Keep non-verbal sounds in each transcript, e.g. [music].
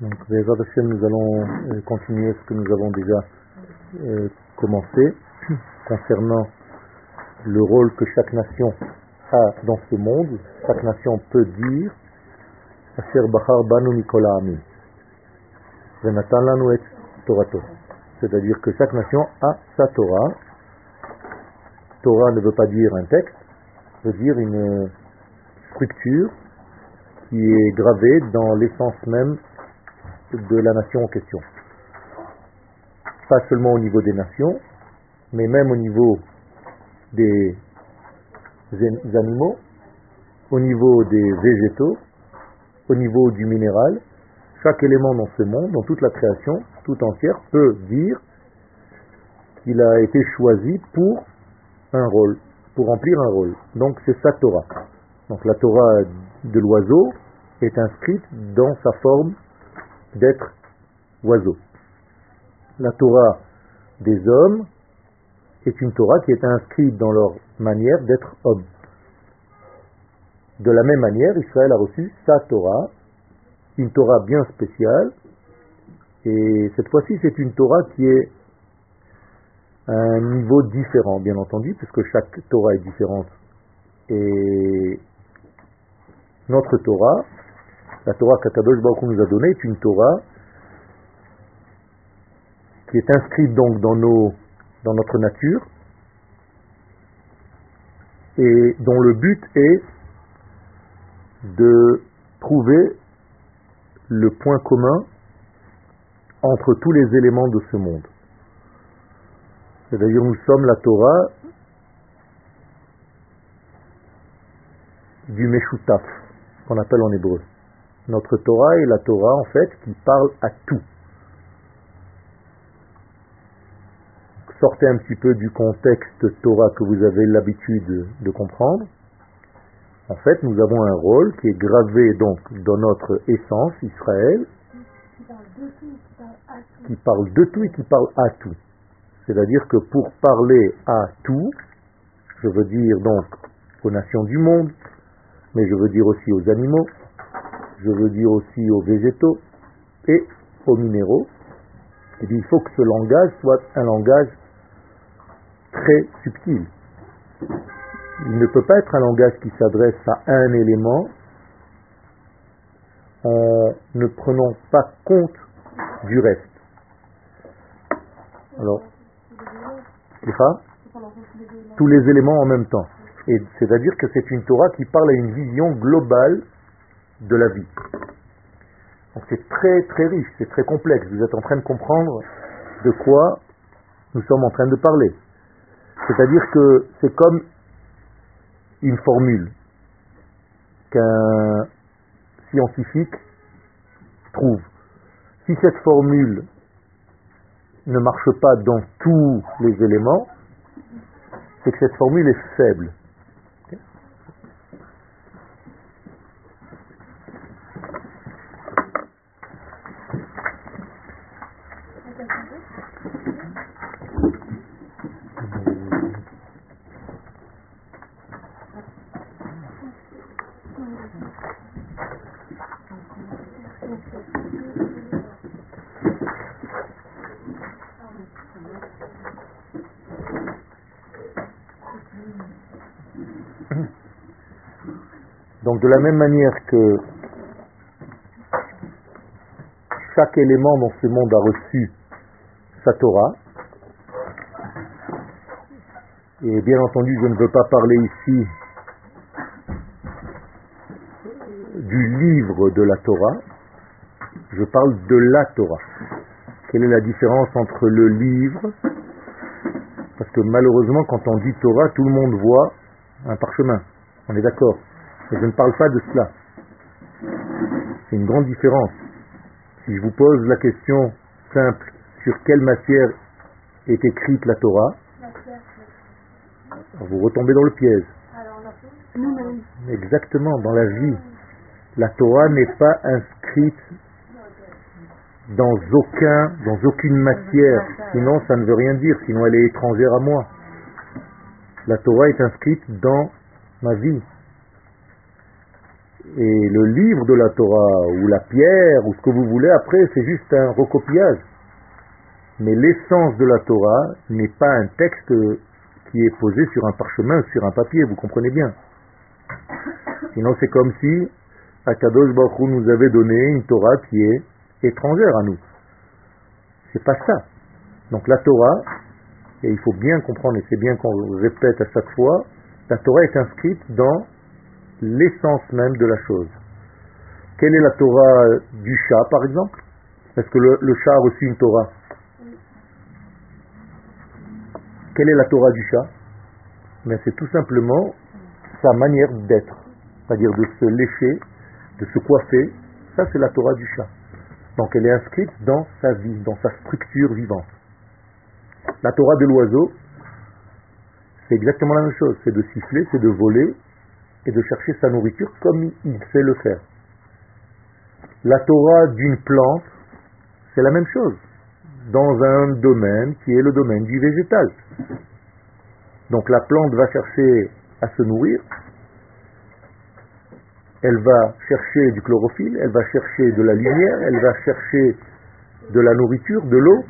Donc, nous allons euh, continuer ce que nous avons déjà euh, commencé [clears throat] concernant le rôle que chaque nation a dans ce monde. Chaque nation peut dire Asher Bachar Banu Mikola Ami. C'est-à-dire que chaque nation a sa Torah. Torah ne veut pas dire un texte, veut dire une structure qui est gravée dans l'essence même de la nation en question. Pas seulement au niveau des nations, mais même au niveau des animaux, au niveau des végétaux, au niveau du minéral. Chaque élément dans ce monde, dans toute la création, tout entière, peut dire qu'il a été choisi pour un rôle, pour remplir un rôle. Donc c'est sa Torah. Donc la Torah de l'oiseau est inscrite dans sa forme d'être oiseau. La Torah des hommes est une Torah qui est inscrite dans leur manière d'être homme. De la même manière, Israël a reçu sa Torah, une Torah bien spéciale, et cette fois-ci c'est une Torah qui est à un niveau différent, bien entendu, puisque chaque Torah est différente. Et notre Torah la Torah qu'Akadosh Baruch nous a donnée est une Torah qui est inscrite donc dans, nos, dans notre nature et dont le but est de trouver le point commun entre tous les éléments de ce monde. C'est-à-dire nous sommes la Torah du Meshutaf, qu'on appelle en hébreu. Notre Torah est la Torah en fait qui parle à tout. Sortez un petit peu du contexte Torah que vous avez l'habitude de comprendre. En fait, nous avons un rôle qui est gravé donc dans notre essence, Israël, qui parle de tout et qui parle à tout. C'est-à-dire que pour parler à tout, je veux dire donc aux nations du monde, mais je veux dire aussi aux animaux, je veux dire aussi aux végétaux et aux minéraux, il faut que ce langage soit un langage très subtil. Il ne peut pas être un langage qui s'adresse à un élément en ne prenant pas compte du reste. Alors, tous les éléments en même temps. C'est-à-dire que c'est une Torah qui parle à une vision globale de la vie. Donc c'est très très riche, c'est très complexe. Vous êtes en train de comprendre de quoi nous sommes en train de parler. C'est-à-dire que c'est comme une formule qu'un scientifique trouve. Si cette formule ne marche pas dans tous les éléments, c'est que cette formule est faible. Donc de la même manière que chaque élément dans ce monde a reçu sa Torah, et bien entendu je ne veux pas parler ici du livre de la Torah, je parle de la Torah. Quelle est la différence entre le livre? Parce que malheureusement quand on dit Torah, tout le monde voit un parchemin. On est d'accord? Je ne parle pas de cela. C'est une grande différence. Si je vous pose la question simple sur quelle matière est écrite la Torah, vous retombez dans le piège. Exactement, dans la vie. La Torah n'est pas inscrite dans aucun, dans aucune matière, sinon ça ne veut rien dire, sinon elle est étrangère à moi. La Torah est inscrite dans ma vie, Et le livre de la Torah, ou la pierre, ou ce que vous voulez, après, c'est juste un recopiage. Mais l'essence de la Torah n'est pas un texte qui est posé sur un parchemin, sur un papier, vous comprenez bien. Sinon, c'est comme si Akadosh Baruch nous avait donné une Torah qui est étrangère à nous. C'est pas ça. Donc la Torah, et il faut bien comprendre, et c'est bien qu'on répète à chaque fois, la Torah est inscrite dans l'essence même de la chose. Quelle est la Torah du chat, par exemple? Est-ce que le, chat a reçu une Torah? Quelle est la Torah du chat? Mais c'est tout simplement sa manière d'être, c'est-à-dire de se lécher, de se coiffer. Ça, c'est la Torah du chat. Donc elle est inscrite dans sa vie, dans sa structure vivante. La Torah de l'oiseau, c'est exactement la même chose. C'est de siffler, c'est de voler et de chercher sa nourriture comme il sait le faire. La Torah d'une plante, c'est la même chose, dans un domaine qui est le domaine du végétal. Donc la plante va chercher à se nourrir, elle va chercher du chlorophylle, elle va chercher de la lumière, elle va chercher de la nourriture, de l'eau,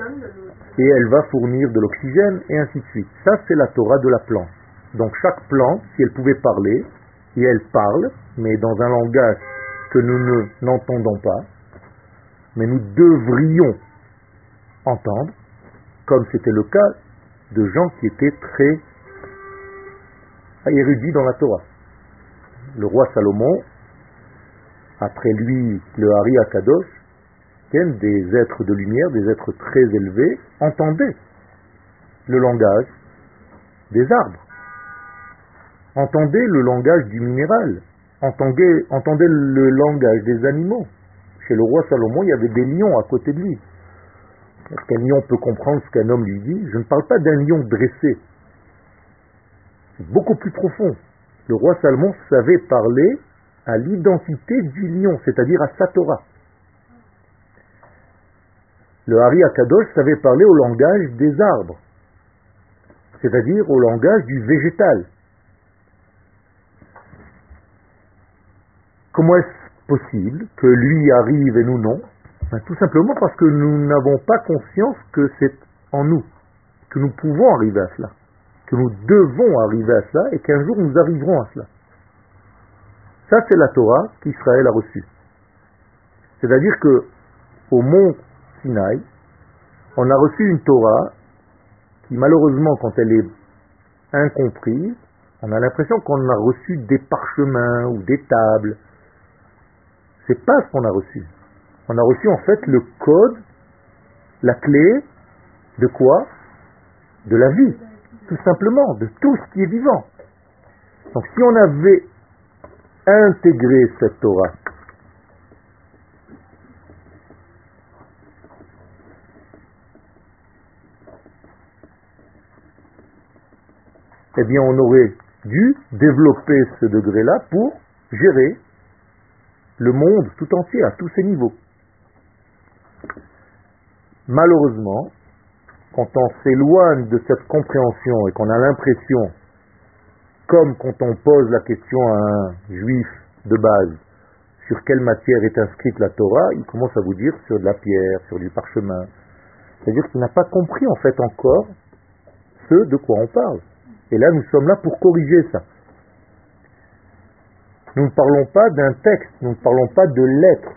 et elle va fournir de l'oxygène, et ainsi de suite. Ça, c'est la Torah de la plante. Donc chaque plante, si elle pouvait parler, et elle parle, mais dans un langage que nous n'entendons pas, mais nous devrions entendre, comme c'était le cas de gens qui étaient très érudits dans la Torah. Le roi Salomon, après lui le Hari Akadosh, des êtres de lumière, des êtres très élevés, entendaient le langage des arbres, entendaient le langage du minéral, entendaient, entendaient le langage des animaux. Chez le roi Salomon, il y avait des lions à côté de lui. Est-ce qu'un lion peut comprendre ce qu'un homme lui dit Je ne parle pas d'un lion dressé. C'est beaucoup plus profond. Le roi Salomon savait parler à l'identité du lion, c'est-à-dire à sa Torah. Le Hari Akadosh savait parler au langage des arbres, c'est-à-dire au langage du végétal. Comment est-ce possible que lui arrive et nous non? Ben, Tout simplement parce que nous n'avons pas conscience que c'est en nous, que nous pouvons arriver à cela, que nous devons arriver à cela et qu'un jour nous arriverons à cela. Ça, c'est la Torah qu'Israël a reçue. C'est-à-dire que au mont on a reçu une Torah qui malheureusement quand elle est incomprise, on a l'impression qu'on a reçu des parchemins ou des tables. C'est pas ce qu'on a reçu. On a reçu en fait le code, la clé de quoi? De la vie, tout simplement, de tout ce qui est vivant. Donc si on avait intégré cette Torah eh bien on aurait dû développer ce degré-là pour gérer le monde tout entier à tous ses niveaux. Malheureusement, quand on s'éloigne de cette compréhension et qu'on a l'impression, comme quand on pose la question à un juif de base, sur quelle matière est inscrite la Torah, il commence à vous dire sur de la pierre, sur du parchemin. C'est-à-dire qu'il n'a pas compris en fait encore ce de quoi on parle. Et là, nous sommes là pour corriger ça. Nous ne parlons pas d'un texte, nous ne parlons pas de lettres,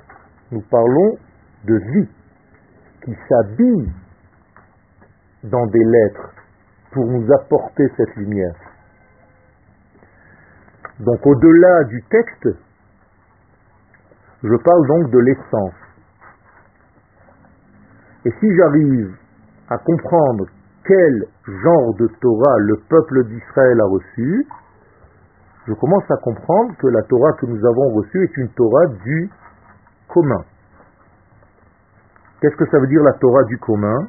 nous parlons de vie qui s'habille dans des lettres pour nous apporter cette lumière. Donc au-delà du texte, je parle donc de l'essence. Et si j'arrive à comprendre quel genre de Torah le peuple d'Israël a reçu, je commence à comprendre que la Torah que nous avons reçue est une Torah du commun. Qu'est-ce que ça veut dire la Torah du commun?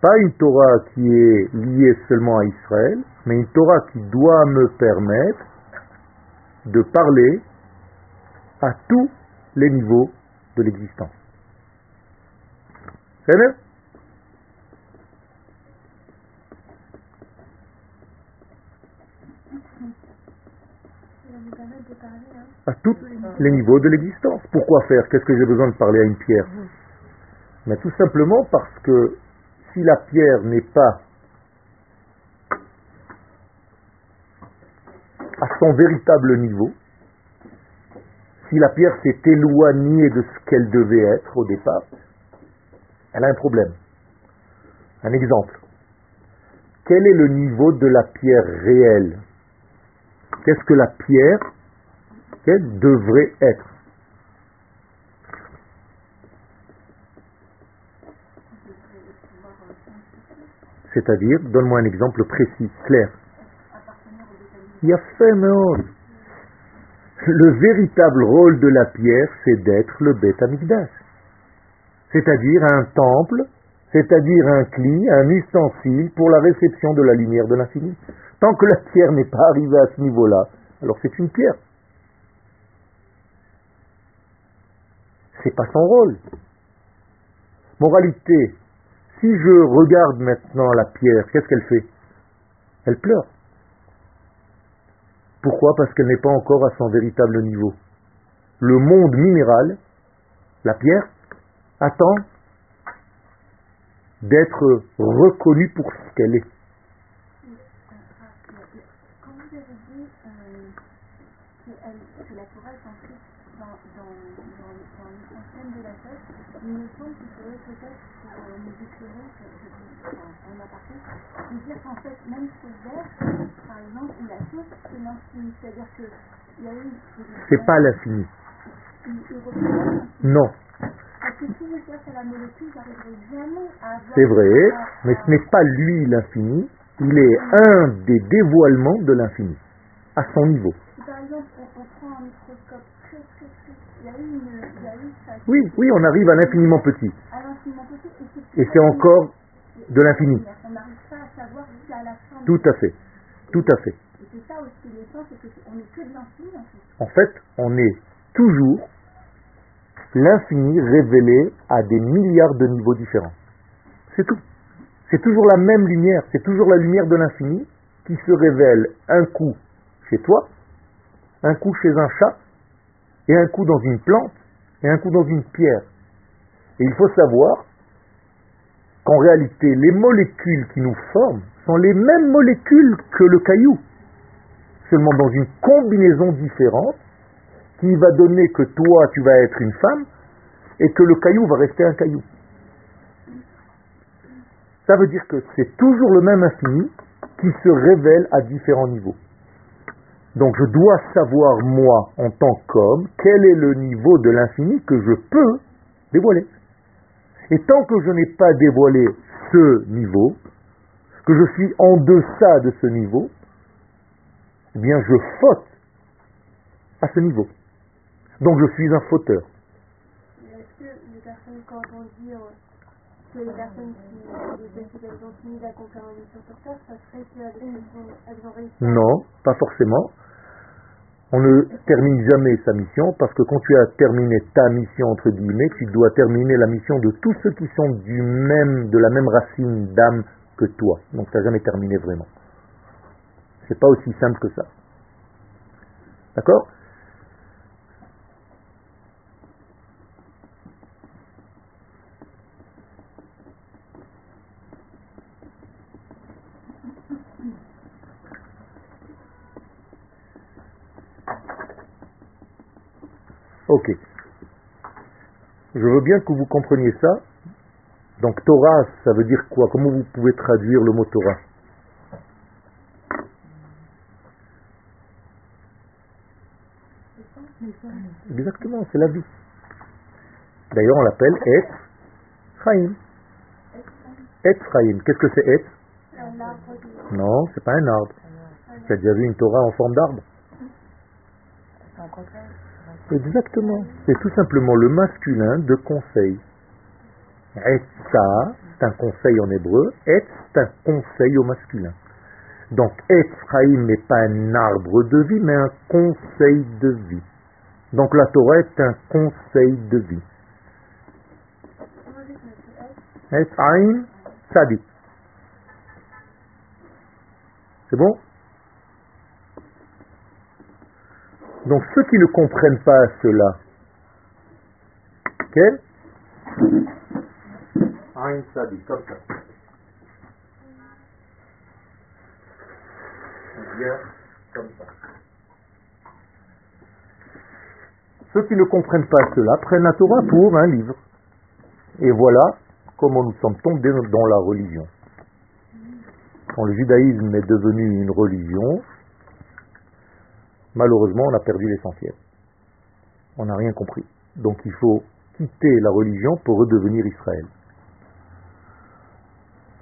Pas une Torah qui est liée seulement à Israël, mais une Torah qui doit me permettre de parler à tous les niveaux de l'existence. C'est vrai à tous les niveaux de l'existence. Pourquoi faire? Qu'est-ce que j'ai besoin de parler à une pierre? Mais tout simplement parce que si la pierre n'est pas à son véritable niveau, si la pierre s'est éloignée de ce qu'elle devait être au départ, elle a un problème. Un exemple. Quel est le niveau de la pierre réelle? Qu'est-ce que la pierre qu'elle devrait être C'est-à-dire, donne-moi un exemple précis, clair. Le véritable rôle de la pierre, c'est d'être le bêta C'est-à-dire un temple, c'est-à-dire un cli, un ustensile pour la réception de la lumière de l'infini. Tant que la pierre n'est pas arrivée à ce niveau-là, alors c'est une pierre. C'est pas son rôle. Moralité, si je regarde maintenant la pierre, qu'est-ce qu'elle fait? Elle pleure. Pourquoi? Parce qu'elle n'est pas encore à son véritable niveau. Le monde minéral, la pierre, attend d'être reconnue pour ce qu'elle est. il me semble qu'il faudrait peut-être pour nous éclairer, en aparté, de dire qu'en fait, même ce verre, par exemple, ou la source, c'est l'infini. C'est-à-dire qu'il y a eu. C'est pas l'infini. Non. Parce que si je cherche à la molécule, j'arriverai jamais à avoir. C'est vrai, mais ce n'est pas lui l'infini, il est un des dévoilements de l'infini, à son niveau. Oui, oui, on arrive à l'infiniment petit. Et c'est encore de l'infini. Tout à fait. Tout à fait. En fait, on est toujours l'infini révélé à des milliards de niveaux différents. C'est tout. C'est toujours la même lumière, c'est toujours la lumière de l'infini qui se révèle un coup chez toi, un coup chez un chat et un coup dans une plante et un coup dans une pierre. Et il faut savoir qu'en réalité, les molécules qui nous forment sont les mêmes molécules que le caillou, seulement dans une combinaison différente qui va donner que toi, tu vas être une femme et que le caillou va rester un caillou. Ça veut dire que c'est toujours le même infini qui se révèle à différents niveaux. Donc je dois savoir, moi, en tant qu'homme, quel est le niveau de l'infini que je peux dévoiler. Et tant que je n'ai pas dévoilé ce niveau, que je suis en deçà de ce niveau, eh bien je faute à ce niveau. Donc je suis un fauteur. Est-ce que les personnes, quand on dit que les personnes qui ont fini accomplir une mission sur Terre, ça serait qu'elles ont réussi Non, pas forcément on ne termine jamais sa mission parce que quand tu as terminé ta mission entre guillemets, tu dois terminer la mission de tous ceux qui sont du même, de la même racine d'âme que toi. Donc tu n'as jamais terminé vraiment. C'est pas aussi simple que ça. D'accord? Ok. Je veux bien que vous compreniez ça. Donc Torah, ça veut dire quoi? Comment vous pouvez traduire le mot Torah? Exactement, c'est la vie. D'ailleurs, on l'appelle Et Chaim. Et Chaim. Qu'est-ce que c'est Et Non, c'est pas un arbre. Tu as déjà vu une Torah en forme d'arbre Exactement. C'est tout simplement le masculin de conseil. Etza, c'est un conseil en hébreu. Et, c'est un conseil au masculin. Donc, Ephraim n'est pas un arbre de vie, mais un conseil de vie. Donc, la Torah est un conseil de vie. Ephraim, Sadi. C'est bon? Donc ceux qui ne comprennent pas cela, ok? Comme ça. Ceux qui ne comprennent pas cela prennent la Torah pour un livre. Et voilà comment nous sommes tombés dans la religion. Quand le judaïsme est devenu une religion, malheureusement, on a perdu l'essentiel. On n'a rien compris. Donc il faut quitter la religion pour redevenir Israël.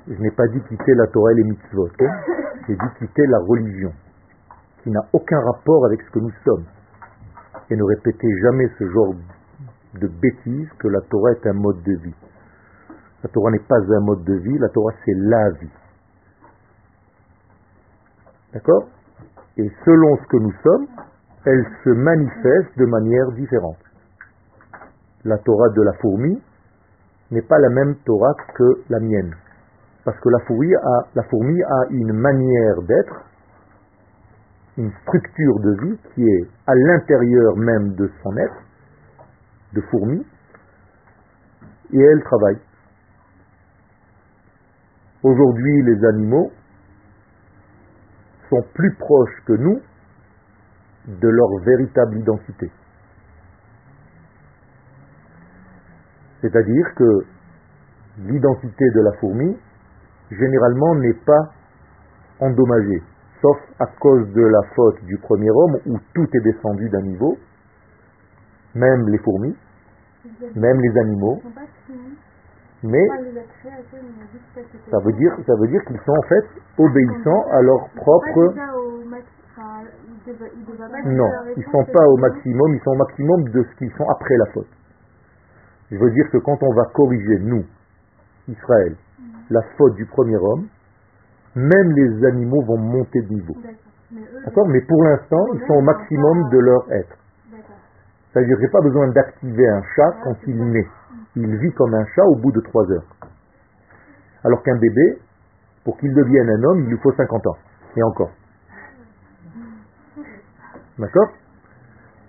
Je n'ai pas dit quitter la Torah et les mitzvot. Hein. Quitter la religion, qui n'a aucun rapport avec ce que nous sommes. Et ne répétez jamais ce genre de bêtises que la Torah est un mode de vie. La Torah n'est pas un mode de vie, la Torah c'est la vie. D'accord? Et selon ce que nous sommes, elle se manifeste de manière différente. La Torah de la fourmi n'est pas la même Torah que la mienne. Parce que la fourmi a, la fourmi a une manière d'être, une structure de vie qui est à l'intérieur même de son être, de fourmi, et elle travaille. Aujourd'hui, les animaux sont plus proches que nous de leur véritable identité. C'est-à-dire que l'identité de la fourmi, généralement, n'est pas endommagée, sauf à cause de la faute du premier homme où tout est descendu d'un niveau, même les fourmis, même les animaux. Mais ça veut dire, ça veut dire qu'ils sont en fait obéissants à leur propre. Non, ils ne sont pas au maximum, ils sont au maximum de ce qu'ils sont après la faute. Je veux dire que quand on va corriger, nous, Israël. La faute du premier homme, même les animaux vont monter de niveau. D'accord Mais pour l'instant, ils sont au maximum de leur être. C'est-à-dire n'y a pas besoin d'activer un chat quand il naît. Il vit comme un chat au bout de trois heures. Alors qu'un bébé, pour qu'il devienne un homme, il lui faut 50 ans. Et encore. D'accord?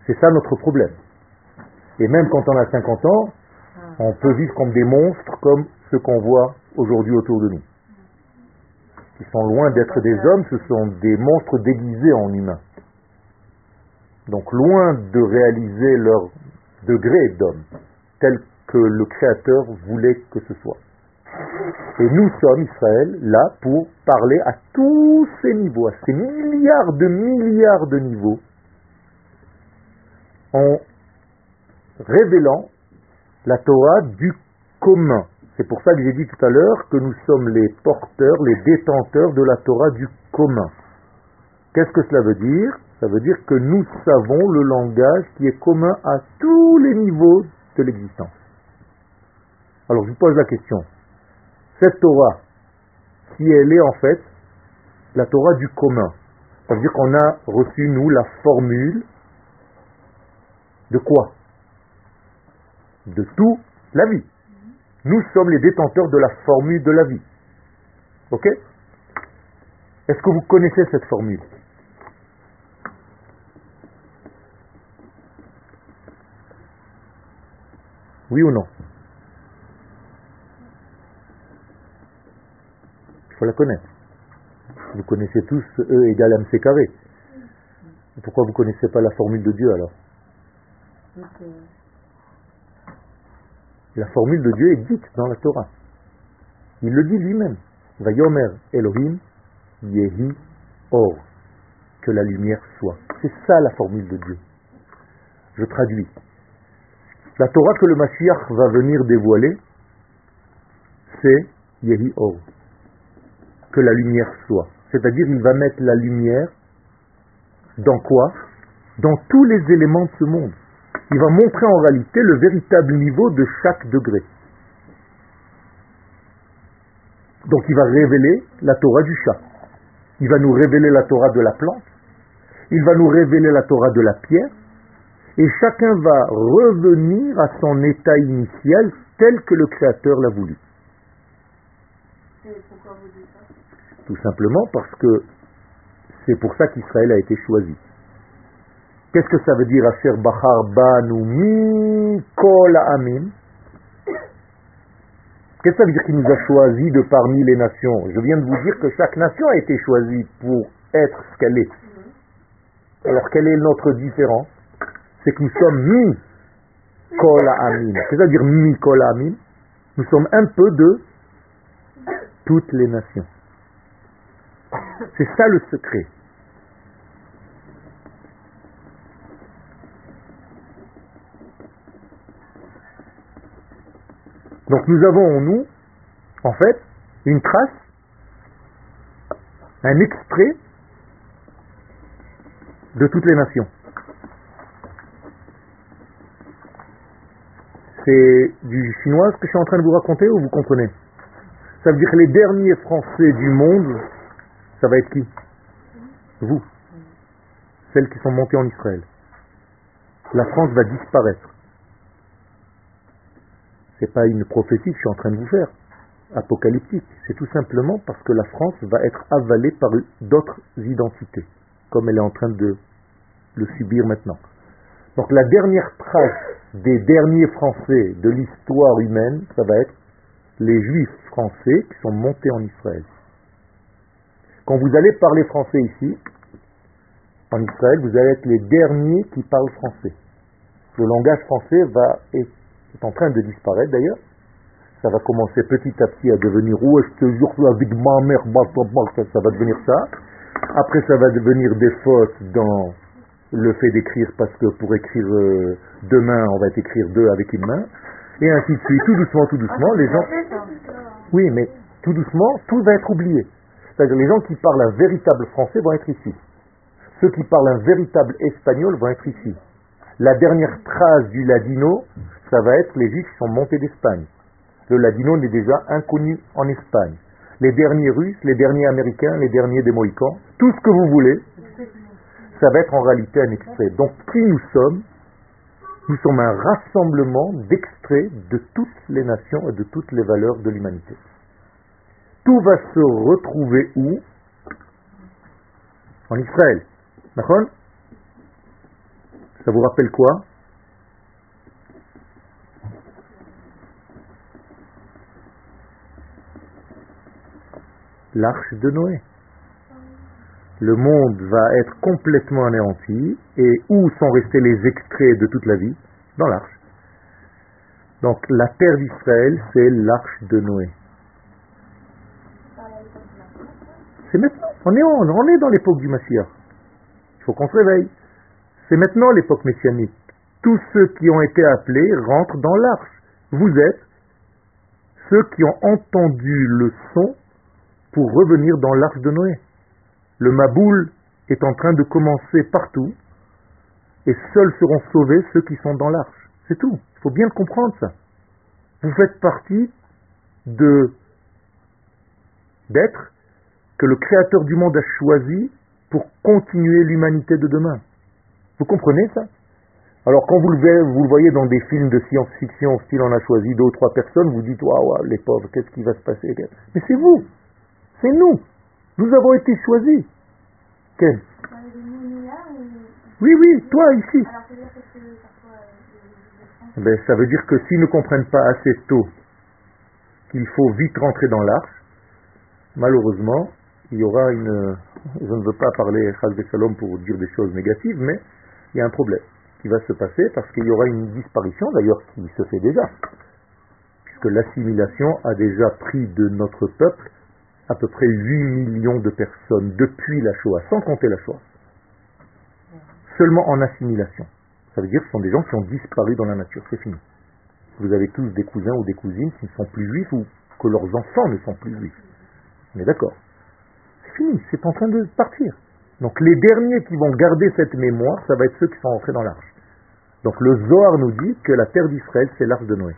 C'est ça notre problème. Et même quand on a 50 ans, on peut vivre comme des monstres comme ceux qu'on voit aujourd'hui autour de nous. Ils sont loin d'être des hommes, ce sont des monstres déguisés en humains. Donc loin de réaliser leur degré d'homme, tel que le Créateur voulait que ce soit. Et nous sommes, Israël, là pour parler à tous ces niveaux, à ces milliards de milliards de niveaux, en révélant la Torah du commun. C'est pour ça que j'ai dit tout à l'heure que nous sommes les porteurs, les détenteurs de la Torah du commun. Qu'est-ce que cela veut dire? Ça veut dire que nous savons le langage qui est commun à tous les niveaux de l'existence. Alors je vous pose la question. Cette Torah, si elle est en fait la Torah du commun, ça veut dire qu'on a reçu, nous, la formule de quoi? De tout la vie. Nous sommes les détenteurs de la formule de la vie. Ok? Est-ce que vous connaissez cette formule? Oui ou non? Il faut la connaître. Vous connaissez tous E égale MC carré. Pourquoi vous ne connaissez pas la formule de Dieu alors? La formule de Dieu est dite dans la Torah. Il le dit lui-même. Vayomer Elohim Yehi Or. Que la lumière soit. C'est ça la formule de Dieu. Je traduis. La Torah que le Mashiach va venir dévoiler, c'est Yehi Or. Que la lumière soit. C'est-à-dire, il va mettre la lumière dans quoi? Dans tous les éléments de ce monde il va montrer en réalité le véritable niveau de chaque degré. Donc il va révéler la Torah du chat. Il va nous révéler la Torah de la plante. Il va nous révéler la Torah de la pierre. Et chacun va revenir à son état initial tel que le Créateur l'a voulu. pourquoi vous dites ça Tout simplement parce que c'est pour ça qu'Israël a été choisi. Qu'est-ce que ça veut dire Asher Bachar Banu Kol Amin Qu'est-ce que ça veut dire qu'il nous a choisis de parmi les nations? Je viens de vous dire que chaque nation a été choisie pour être ce qu'elle est. Alors quelle est notre différence C'est que nous sommes mi kol amin. Qu'est-ce que ça veut dire mi kol amin Nous sommes un peu de toutes les nations. C'est ça le secret. Donc nous avons en nous, en fait, une trace, un extrait de toutes les nations. C'est du chinois ce que je suis en train de vous raconter ou vous comprenez? Ça veut dire que les derniers Français du monde, ça va être qui? Vous. Celles qui sont montées en Israël. La France va disparaître. C'est pas une prophétie que je suis en train de vous faire, apocalyptique. C'est tout simplement parce que la France va être avalée par d'autres identités, comme elle est en train de le subir maintenant. Donc la dernière trace des derniers Français de l'histoire humaine, ça va être les Juifs français qui sont montés en Israël. Quand vous allez parler français ici, en Israël, vous allez être les derniers qui parlent français. Le langage français va être c'est en train de disparaître d'ailleurs. Ça va commencer petit à petit à devenir ouais, je te jure, avec ma mère, ça va devenir ça. Après, ça va devenir des fautes dans le fait d'écrire parce que pour écrire euh, deux mains, on va écrire deux avec une main. Et ainsi de suite, tout doucement, tout doucement, les gens. Oui, mais tout doucement, tout va être oublié. C'est-à-dire les gens qui parlent un véritable français vont être ici. Ceux qui parlent un véritable espagnol vont être ici. La dernière trace du ladino, ça va être les juifs sont montés d'Espagne. Le ladino n'est déjà inconnu en Espagne. Les derniers russes, les derniers américains, les derniers des mohicans, tout ce que vous voulez, ça va être en réalité un extrait. Donc qui nous sommes? Nous sommes un rassemblement d'extraits de toutes les nations et de toutes les valeurs de l'humanité. Tout va se retrouver où? En Israël. D'accord? Ça vous rappelle quoi l'arche de Noé. Le monde va être complètement anéanti et où sont restés les extraits de toute la vie Dans l'arche. Donc la terre d'Israël, c'est l'arche de Noé. C'est maintenant. On est, on est dans l'époque du Mashiach. Il faut qu'on se réveille. C'est maintenant l'époque messianique. Tous ceux qui ont été appelés rentrent dans l'arche. Vous êtes ceux qui ont entendu le son pour revenir dans l'arche de Noé. Le Maboul est en train de commencer partout et seuls seront sauvés ceux qui sont dans l'arche. C'est tout. Il faut bien le comprendre ça. Vous faites partie de d'être que le Créateur du monde a choisi pour continuer l'humanité de demain. Vous comprenez ça? Alors quand vous le, voyez dans des films de science-fiction, style on a choisi deux ou trois personnes, vous dites waouh, les pauvres, qu'est-ce qui va se passer? Mais c'est vous c'est nous. Nous avons été choisis. Oui, oui, toi ici. Ben, ça veut dire que s'ils ne comprennent pas assez tôt qu'il faut vite rentrer dans l'arche, malheureusement, il y aura une... Je ne veux pas parler de Salom pour dire des choses négatives, mais il y a un problème qui va se passer parce qu'il y aura une disparition, d'ailleurs qui se fait déjà, puisque l'assimilation a déjà pris de notre peuple à peu près 8 millions de personnes depuis la Shoah, sans compter la Shoah. Seulement en assimilation. Ça veut dire que ce sont des gens qui ont disparu dans la nature, c'est fini. Vous avez tous des cousins ou des cousines qui ne sont plus juifs ou que leurs enfants ne sont plus juifs. Mais d'accord. C'est fini, c'est en train de partir. Donc les derniers qui vont garder cette mémoire, ça va être ceux qui sont entrés dans l'arche. Donc le Zohar nous dit que la terre d'Israël, c'est l'arche de Noé.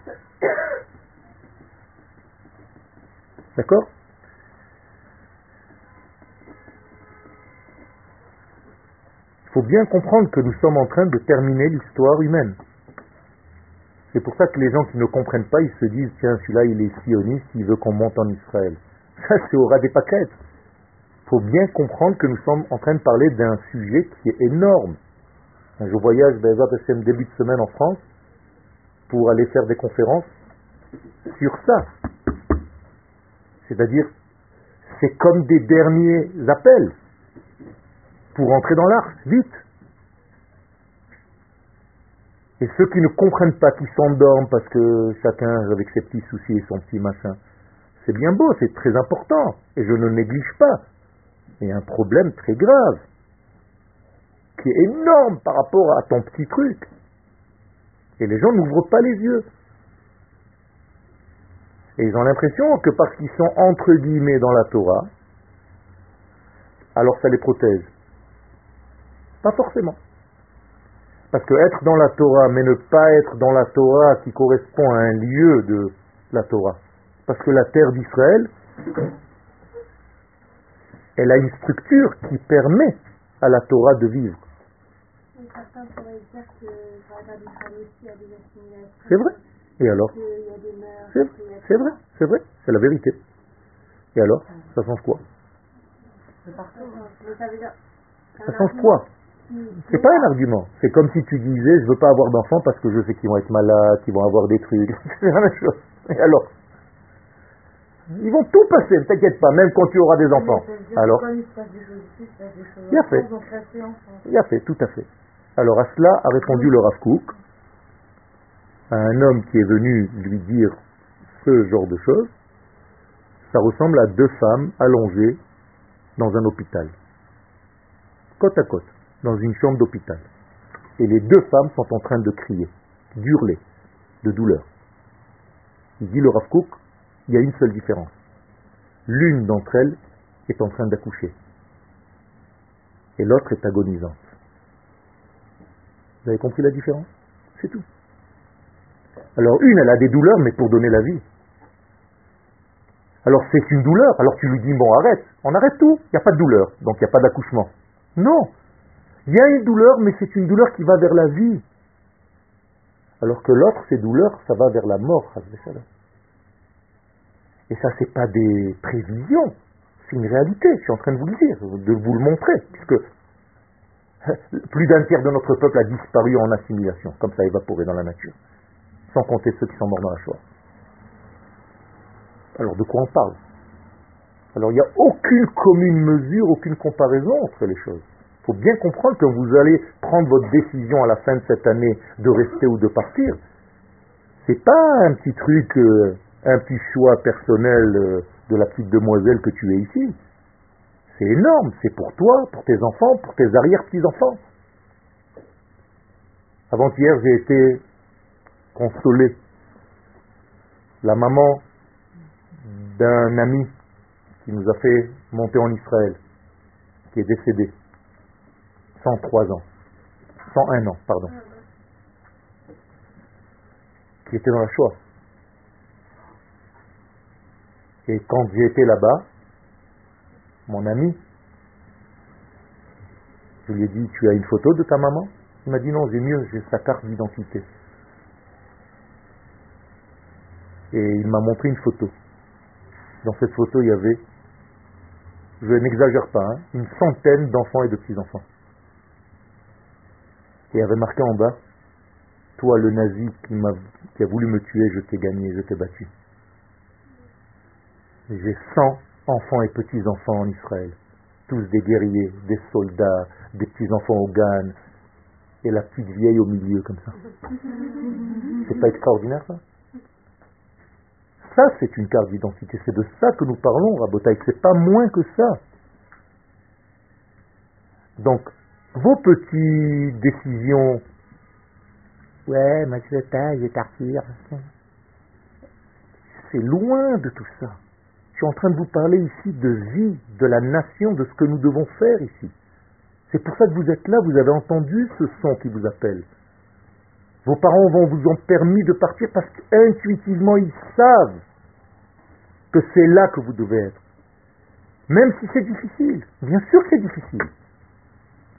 D'accord? Il faut bien comprendre que nous sommes en train de terminer l'histoire humaine. C'est pour ça que les gens qui ne comprennent pas, ils se disent, tiens, celui-là, il est sioniste, il veut qu'on monte en Israël. Ça, c'est au ras des paquettes. Faut bien comprendre que nous sommes en train de parler d'un sujet qui est énorme. Je voyage vers début de semaine en France pour aller faire des conférences sur ça. C'est-à-dire, c'est comme des derniers appels pour entrer dans l'art, vite. Et ceux qui ne comprennent pas, qui s'endorment parce que chacun avec ses petits soucis et son petit machin, c'est bien beau, c'est très important, et je ne néglige pas. A un problème très grave, qui est énorme par rapport à ton petit truc. Et les gens n'ouvrent pas les yeux. Et ils ont l'impression que parce qu'ils sont entre guillemets dans la Torah, alors ça les protège. Pas forcément. Parce que être dans la Torah, mais ne pas être dans la Torah qui correspond à un lieu de la Torah. Parce que la terre d'Israël, elle a une structure qui permet à la Torah de vivre. C'est vrai. Et alors C'est vrai, c'est vrai, c'est la vérité. Et alors Ça change quoi? Ça change quoi? C'est pas un argument. C'est comme si tu disais je veux pas avoir d'enfants parce que je sais qu'ils vont être malades, qu'ils vont avoir des trucs. [laughs] c'est la même chose. Et alors? Ils vont tout passer, ne t'inquiète pas, même quand tu auras des enfants. Alors Il a fait. Il a fait, tout à fait. Alors à cela a répondu le Rav Kook, à un homme qui est venu lui dire ce genre de choses. Ça ressemble à deux femmes allongées dans un hôpital, côte à côte dans une chambre d'hôpital. Et les deux femmes sont en train de crier, d'hurler, de douleur. Il dit le Rav il y a une seule différence. L'une d'entre elles est en train d'accoucher et l'autre est agonisante. Vous avez compris la différence? C'est tout. Alors une, elle a des douleurs, mais pour donner la vie. Alors c'est une douleur, alors tu lui dis, bon arrête, on arrête tout, il n'y a pas de douleur, donc il n'y a pas d'accouchement. Non, il y a une douleur, mais c'est une douleur qui va vers la vie. Alors que l'autre, ces douleurs, ça va vers la mort. Et ça, c'est pas des prévisions, c'est une réalité. Je suis en train de vous le dire, de vous le montrer, puisque plus d'un tiers de notre peuple a disparu en assimilation, comme ça évaporé dans la nature, sans compter ceux qui sont morts dans la Shoah. Alors de quoi on parle? Alors il n'y a aucune commune mesure, aucune comparaison entre les choses. Il faut bien comprendre que vous allez prendre votre décision à la fin de cette année de rester ou de partir. C'est pas un petit truc, euh, un petit choix personnel euh, de la petite demoiselle que tu es ici. C'est énorme, c'est pour toi, pour tes enfants, pour tes arrière-petits-enfants. Avant-hier, j'ai été consolé. La maman d'un ami qui nous a fait monter en Israël, qui est décédé. 103 ans, 101 ans, pardon, qui était dans la Shoah. Et quand j'étais là-bas, mon ami, je lui ai dit, tu as une photo de ta maman? Il m'a dit, non, j'ai mieux, j'ai sa carte d'identité. Et il m'a montré une photo. Dans cette photo, il y avait, je n'exagère pas, hein, une centaine d'enfants et de petits-enfants et avait marqué en bas Toi, le nazi qui, qui a voulu me tuer, je t'ai gagné, je t'ai battu. J'ai 100 enfants et petits-enfants en Israël, tous des guerriers, des soldats, des petits-enfants au Gan, et la petite vieille au milieu comme ça. C'est pas extraordinaire ça? Ça, c'est une carte d'identité. C'est de ça que nous parlons, Rabotaï. C'est pas moins que ça. Donc, vos petites décisions, ouais, vais je vais partir, c'est loin de tout ça. Suis en train de vous parler ici de vie, de la nation, de ce que nous devons faire ici. C'est pour ça que vous êtes là, vous avez entendu ce son qui vous appelle. Vos parents vont vous ont permis de partir parce qu'intuitivement ils savent que c'est là que vous devez être. Même si c'est difficile. Bien sûr que c'est difficile.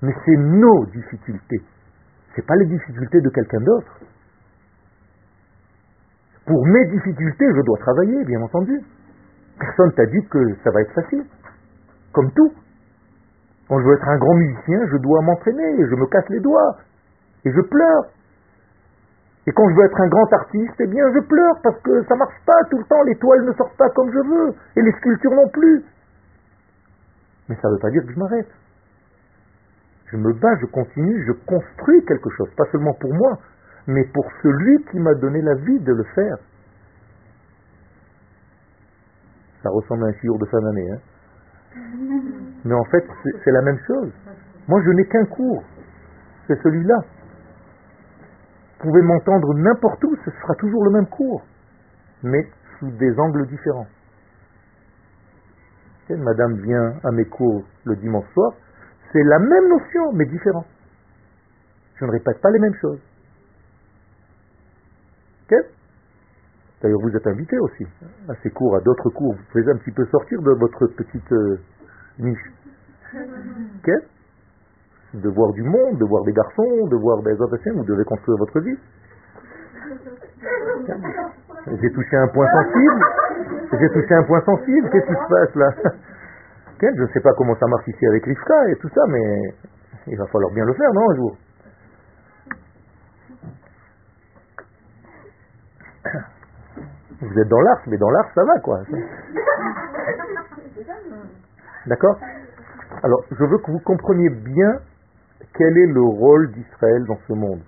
Mais c'est nos difficultés. Ce n'est pas les difficultés de quelqu'un d'autre. Pour mes difficultés, je dois travailler, bien entendu. Personne t'a dit que ça va être facile. Comme tout. Quand je veux être un grand musicien, je dois m'entraîner, je me casse les doigts. Et je pleure. Et quand je veux être un grand artiste, eh bien je pleure parce que ça marche pas tout le temps, les toiles ne sortent pas comme je veux, et les sculptures non plus. Mais ça ne veut pas dire que je m'arrête. Je me bats, je continue, je construis quelque chose, pas seulement pour moi, mais pour celui qui m'a donné la vie de le faire. Ça ressemble à un jour de fin d'année. Hein mais en fait, c'est la même chose. Moi, je n'ai qu'un cours. C'est celui-là. Vous pouvez m'entendre n'importe où, ce sera toujours le même cours, mais sous des angles différents. madame vient à mes cours le dimanche soir, c'est la même notion, mais différent. Je ne répète pas les mêmes choses. D'ailleurs, vous êtes invité aussi à ces cours, à d'autres cours. Vous pouvez un petit peu sortir de votre petite euh, niche. [laughs] De voir du monde, de voir des garçons, de voir des autres vous devez construire votre vie. [laughs] J'ai touché un point sensible. J'ai touché un point sensible. Qu'est-ce qui se passe là? Je ne sais pas comment ça marche ici avec Rivka et tout ça, mais il va falloir bien le faire, non, un jour? Vous êtes dans l'arche, mais dans l'arche, ça va, quoi. D'accord? Alors, je veux que vous compreniez bien quel est le rôle d'Israël dans ce monde.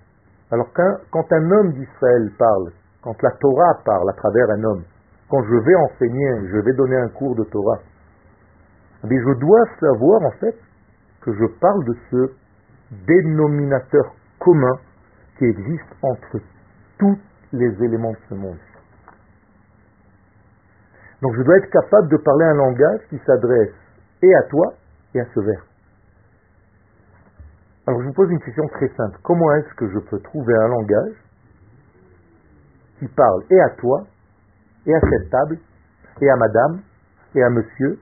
Alors, quand, un homme d'Israël parle, quand la Torah parle à travers un homme, quand je vais enseigner, je vais donner un cours de Torah, mais je dois savoir en fait que je parle de ce dénominateur commun qui existe entre tous les éléments de ce monde. Donc je dois être capable de parler un langage qui s'adresse et à toi et à ce verre. Alors je vous pose une question très simple. Comment est-ce que je peux trouver un langage qui parle et à toi, et à cette table, et à madame, et à monsieur,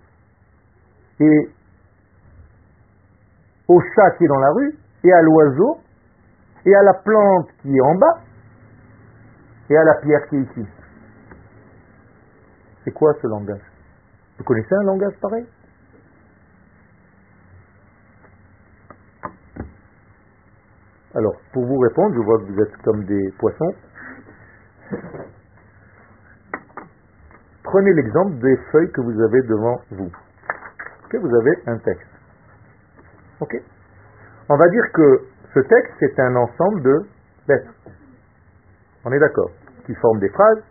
et au chat qui est dans la rue, et à l'oiseau, et à la plante qui est en bas, et à la pierre qui est ici? C'est quoi ce langage? Vous connaissez un langage pareil? Alors, pour vous répondre, je vois que vous êtes comme des poissons. Prenez l'exemple des feuilles que vous avez devant vous. Vous avez un texte. Ok On va dire que ce texte, c'est un ensemble de lettres. On est d'accord Qui forment des phrases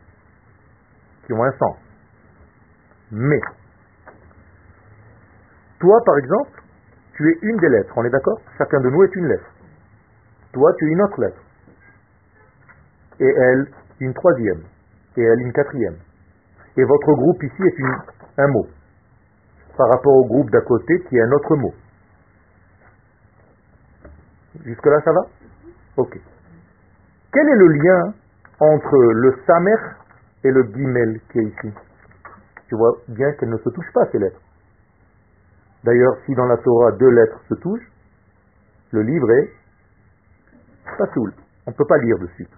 qui ont un sens. Mais, toi, par exemple, tu es une des lettres. On est d'accord? Chacun de nous est une lettre. Toi, tu es une autre lettre. Et elle, une troisième. Et elle, une quatrième. Et votre groupe ici est un mot. Par rapport au groupe d'à côté qui est un autre mot. Jusque-là, ça va? Ok. Quel est le lien entre le samer et le gimel qui est ici? Tu vois bien qu'elles ne se touchent pas, ces lettres. D'ailleurs, si dans la Torah deux lettres se touchent, le livre est. On ne peut pas lire dessus.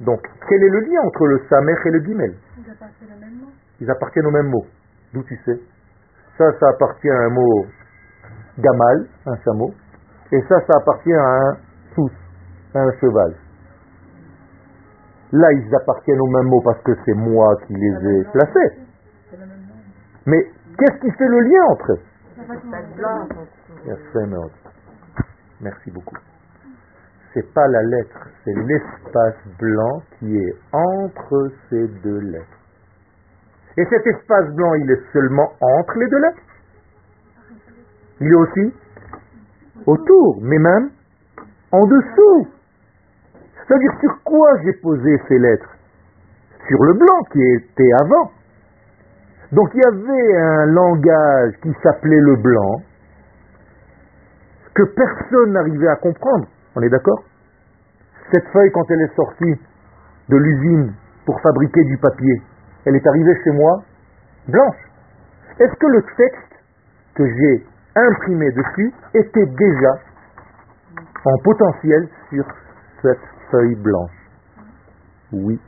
Donc, quel est le lien entre le Samer et le Gimel? Ils appartiennent au même mot. Ils appartiennent au même mot. D'où tu sais? Ça, ça appartient à un mot Gamal, un chameau. Et ça, ça appartient à un sous, un cheval. Là, ils appartiennent au même mot parce que c'est moi qui les ai placés. Mais qu'est-ce qui fait le lien entre eux? Merci beaucoup c'est pas la lettre, c'est l'espace blanc qui est entre ces deux lettres. Et cet espace blanc, il est seulement entre les deux lettres? Il est aussi autour, mais même en dessous. C'est-à-dire sur quoi j'ai posé ces lettres? Sur le blanc qui était avant. Donc il y avait un langage qui s'appelait le blanc que personne n'arrivait à comprendre. On est d'accord? Cette feuille, quand elle est sortie de l'usine pour fabriquer du papier, elle est arrivée chez moi blanche. Est-ce que le texte que j'ai imprimé dessus était déjà en potentiel sur cette feuille blanche Oui.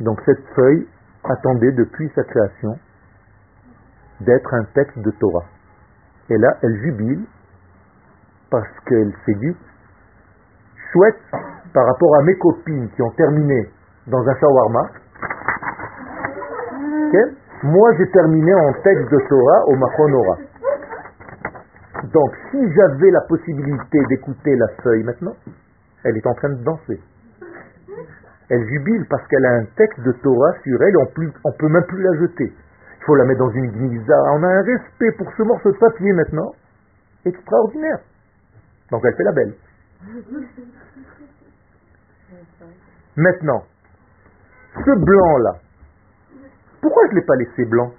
Donc cette feuille attendait depuis sa création d'être un texte de Torah. Et là, elle jubile parce qu'elle séduit, chouette par rapport à mes copines qui ont terminé dans un shawarma. Moi, j'ai terminé en texte de Torah au Machonora. Donc, si j'avais la possibilité d'écouter la feuille maintenant, elle est en train de danser. Elle jubile parce qu'elle a un texte de Torah sur elle on ne peut même plus la jeter. Il faut la mettre dans une gnisa. On a un respect pour ce morceau de papier maintenant. Extraordinaire. Donc elle fait la belle. Maintenant, ce blanc-là, pourquoi je ne l'ai pas laissé blanc?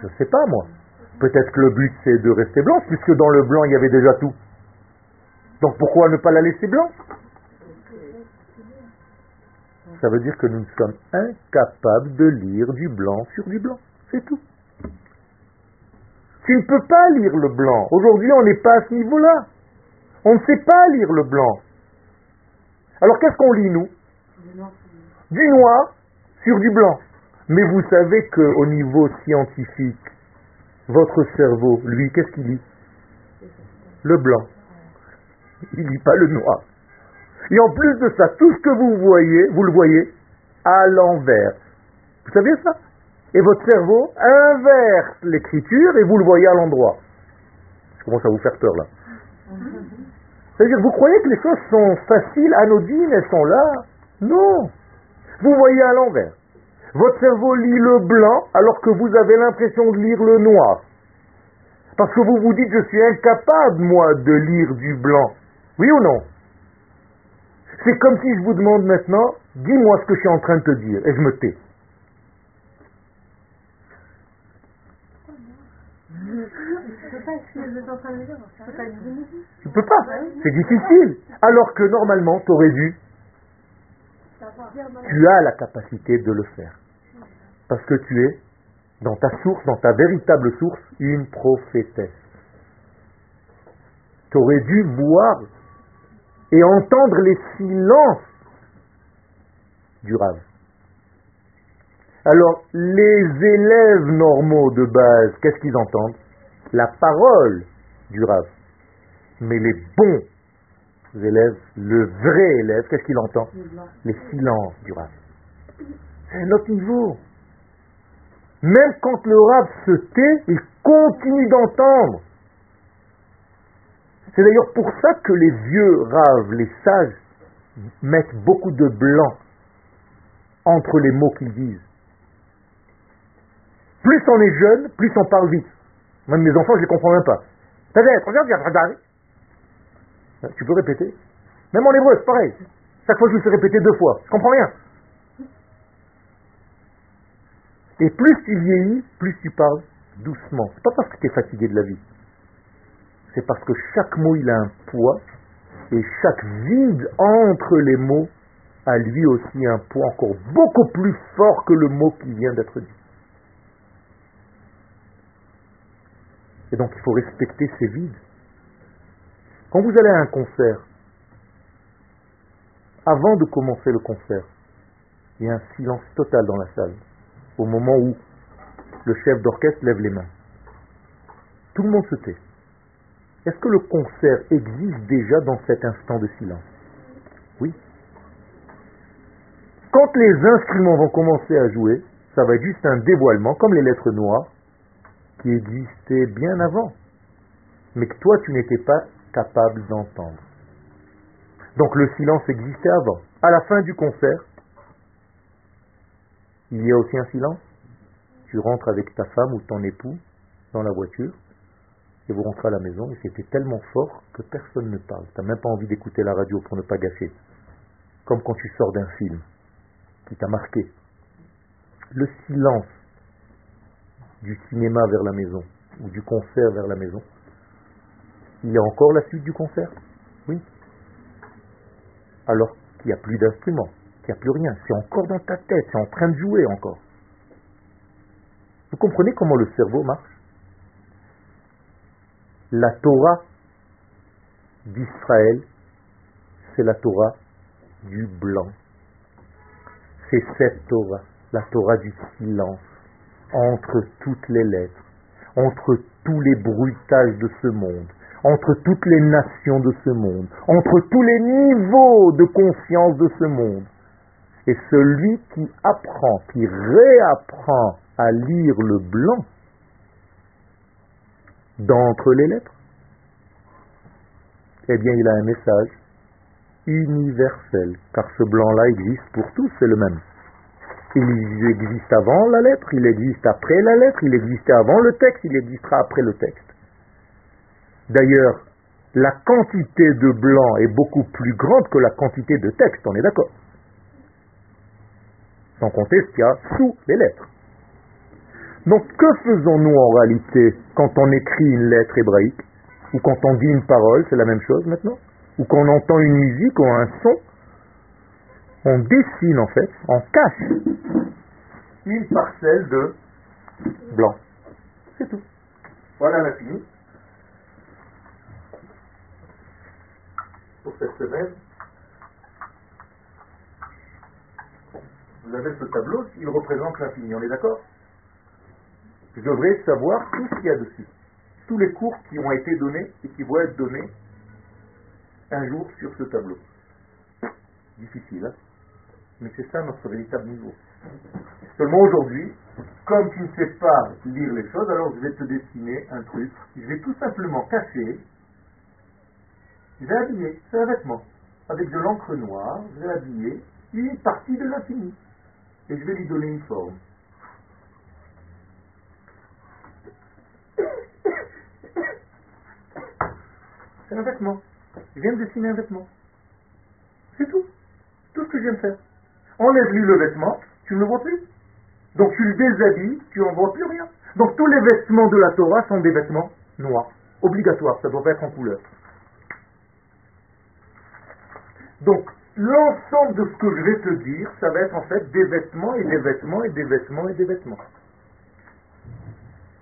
Je ne sais pas moi. Peut-être que le but c'est de rester blanc, puisque dans le blanc il y avait déjà tout. Donc pourquoi ne pas la laisser blanc? Ça veut dire que nous sommes incapables de lire du blanc sur du blanc. C'est tout. Tu ne peux pas lire le blanc. Aujourd'hui, on n'est pas à ce niveau-là. On ne sait pas lire le blanc. Alors qu'est-ce qu'on lit, nous? Du noir sur du blanc. Mais vous savez qu'au niveau scientifique, votre cerveau, lui, qu'est-ce qu'il lit? Le blanc. Il lit pas le noir. Et en plus de ça, tout ce que vous voyez, vous le voyez à l'envers. Vous savez ça? Et votre cerveau inverse l'écriture et vous le voyez à l'endroit. Je commence à vous faire peur là. C'est-à-dire, vous croyez que les choses sont faciles, anodines, elles sont là? Non. Vous voyez à l'envers. Votre cerveau lit le blanc alors que vous avez l'impression de lire le noir. Parce que vous vous dites, je suis incapable, moi, de lire du blanc. Oui ou non? C'est comme si je vous demande maintenant, dis-moi ce que je suis en train de te dire, et je me tais. Tu peux pas, c'est difficile. Alors que normalement, tu aurais dû. Tu as la capacité de le faire. Parce que tu es, dans ta source, dans ta véritable source, une prophétesse. Tu aurais dû voir et entendre les silences du rave. Alors, les élèves normaux de base, qu'est-ce qu'ils entendent? La parole du rave. Mais les bons élèves, le vrai élève, qu'est-ce qu'il entend? Les silences du rave. C'est un autre niveau. Même quand le rave se tait, il continue d'entendre. C'est d'ailleurs pour ça que les vieux raves, les sages, mettent beaucoup de blanc entre les mots qu'ils disent. Plus on est jeune, plus on parle vite. Même mes enfants, je ne les comprends même pas. Tu peux répéter Même en hébreu, c'est pareil. Chaque fois, je vais répéter deux fois. Je comprends rien. Et plus tu vieillis, plus tu parles doucement. C'est pas parce que tu es fatigué de la vie. C'est parce que chaque mot, il a un poids. Et chaque vide entre les mots a lui aussi un poids encore beaucoup plus fort que le mot qui vient d'être dit. Et donc il faut respecter ces vides. Quand vous allez à un concert, avant de commencer le concert, il y a un silence total dans la salle, au moment où le chef d'orchestre lève les mains. Tout le monde se tait. Est-ce que le concert existe déjà dans cet instant de silence? Oui. Quand les instruments vont commencer à jouer, ça va être juste un dévoilement, comme les lettres noires, qui existaient bien avant, mais que toi tu n'étais pas capable d'entendre. Donc le silence existait avant. À la fin du concert, il y a aussi un silence. Tu rentres avec ta femme ou ton époux dans la voiture et vous rentrez à la maison et c'était tellement fort que personne ne parle. Tu n'as même pas envie d'écouter la radio pour ne pas gâcher. Comme quand tu sors d'un film qui t'a marqué. Le silence du cinéma vers la maison ou du concert vers la maison, il y a encore la suite du concert? Oui. Alors qu'il n'y a plus d'instruments, qu'il n'y a plus rien, c'est encore dans ta tête, c'est en train de jouer encore. Vous comprenez comment le cerveau marche? La Torah d'Israël, c'est la Torah du blanc. C'est cette Torah la Torah du silence, entre toutes les lettres, entre tous les bruitages de ce monde, entre toutes les nations de ce monde, entre tous les niveaux de conscience de ce monde. Et celui qui apprend, qui réapprend à lire le blanc d'entre les lettres, eh bien il a un message universel, car ce blanc-là existe pour tous, c'est le même. Il existe avant la lettre, il existe après la lettre, il existait avant le texte, il existera après le texte. D'ailleurs, la quantité de blanc est beaucoup plus grande que la quantité de texte, on est d'accord Sans compter ce qu'il y a sous les lettres. Donc que faisons-nous en réalité quand on écrit une lettre hébraïque Ou quand on dit une parole, c'est la même chose maintenant Ou quand on entend une musique ou un son on dessine en fait, on cache une parcelle de blanc. C'est tout. Voilà la fini. Pour cette semaine, vous avez ce tableau, il représente l'infini, on est d'accord? Je devrais savoir tout ce qu'il y a dessus. Tous les cours qui ont été donnés et qui vont être donnés un jour sur ce tableau. Difficile, hein? Mais c'est ça notre véritable niveau. Seulement aujourd'hui, comme tu ne sais pas lire les choses, alors je vais te dessiner un truc. Je vais tout simplement cacher, je vais habiller, c'est un vêtement, avec de l'encre noire, je vais habiller une partie de l'infini. Et je vais lui donner une forme. C'est un vêtement. Je viens de dessiner un vêtement. C'est tout. Tout ce que je viens de faire. Enlève-lui le vêtement, tu ne le vois plus. Donc tu le déshabilles, tu n'en vois plus rien. Donc tous les vêtements de la Torah sont des vêtements noirs. Obligatoires, ça doit pas être en couleur. Donc l'ensemble de ce que je vais te dire, ça va être en fait des vêtements et des vêtements et des vêtements et des vêtements.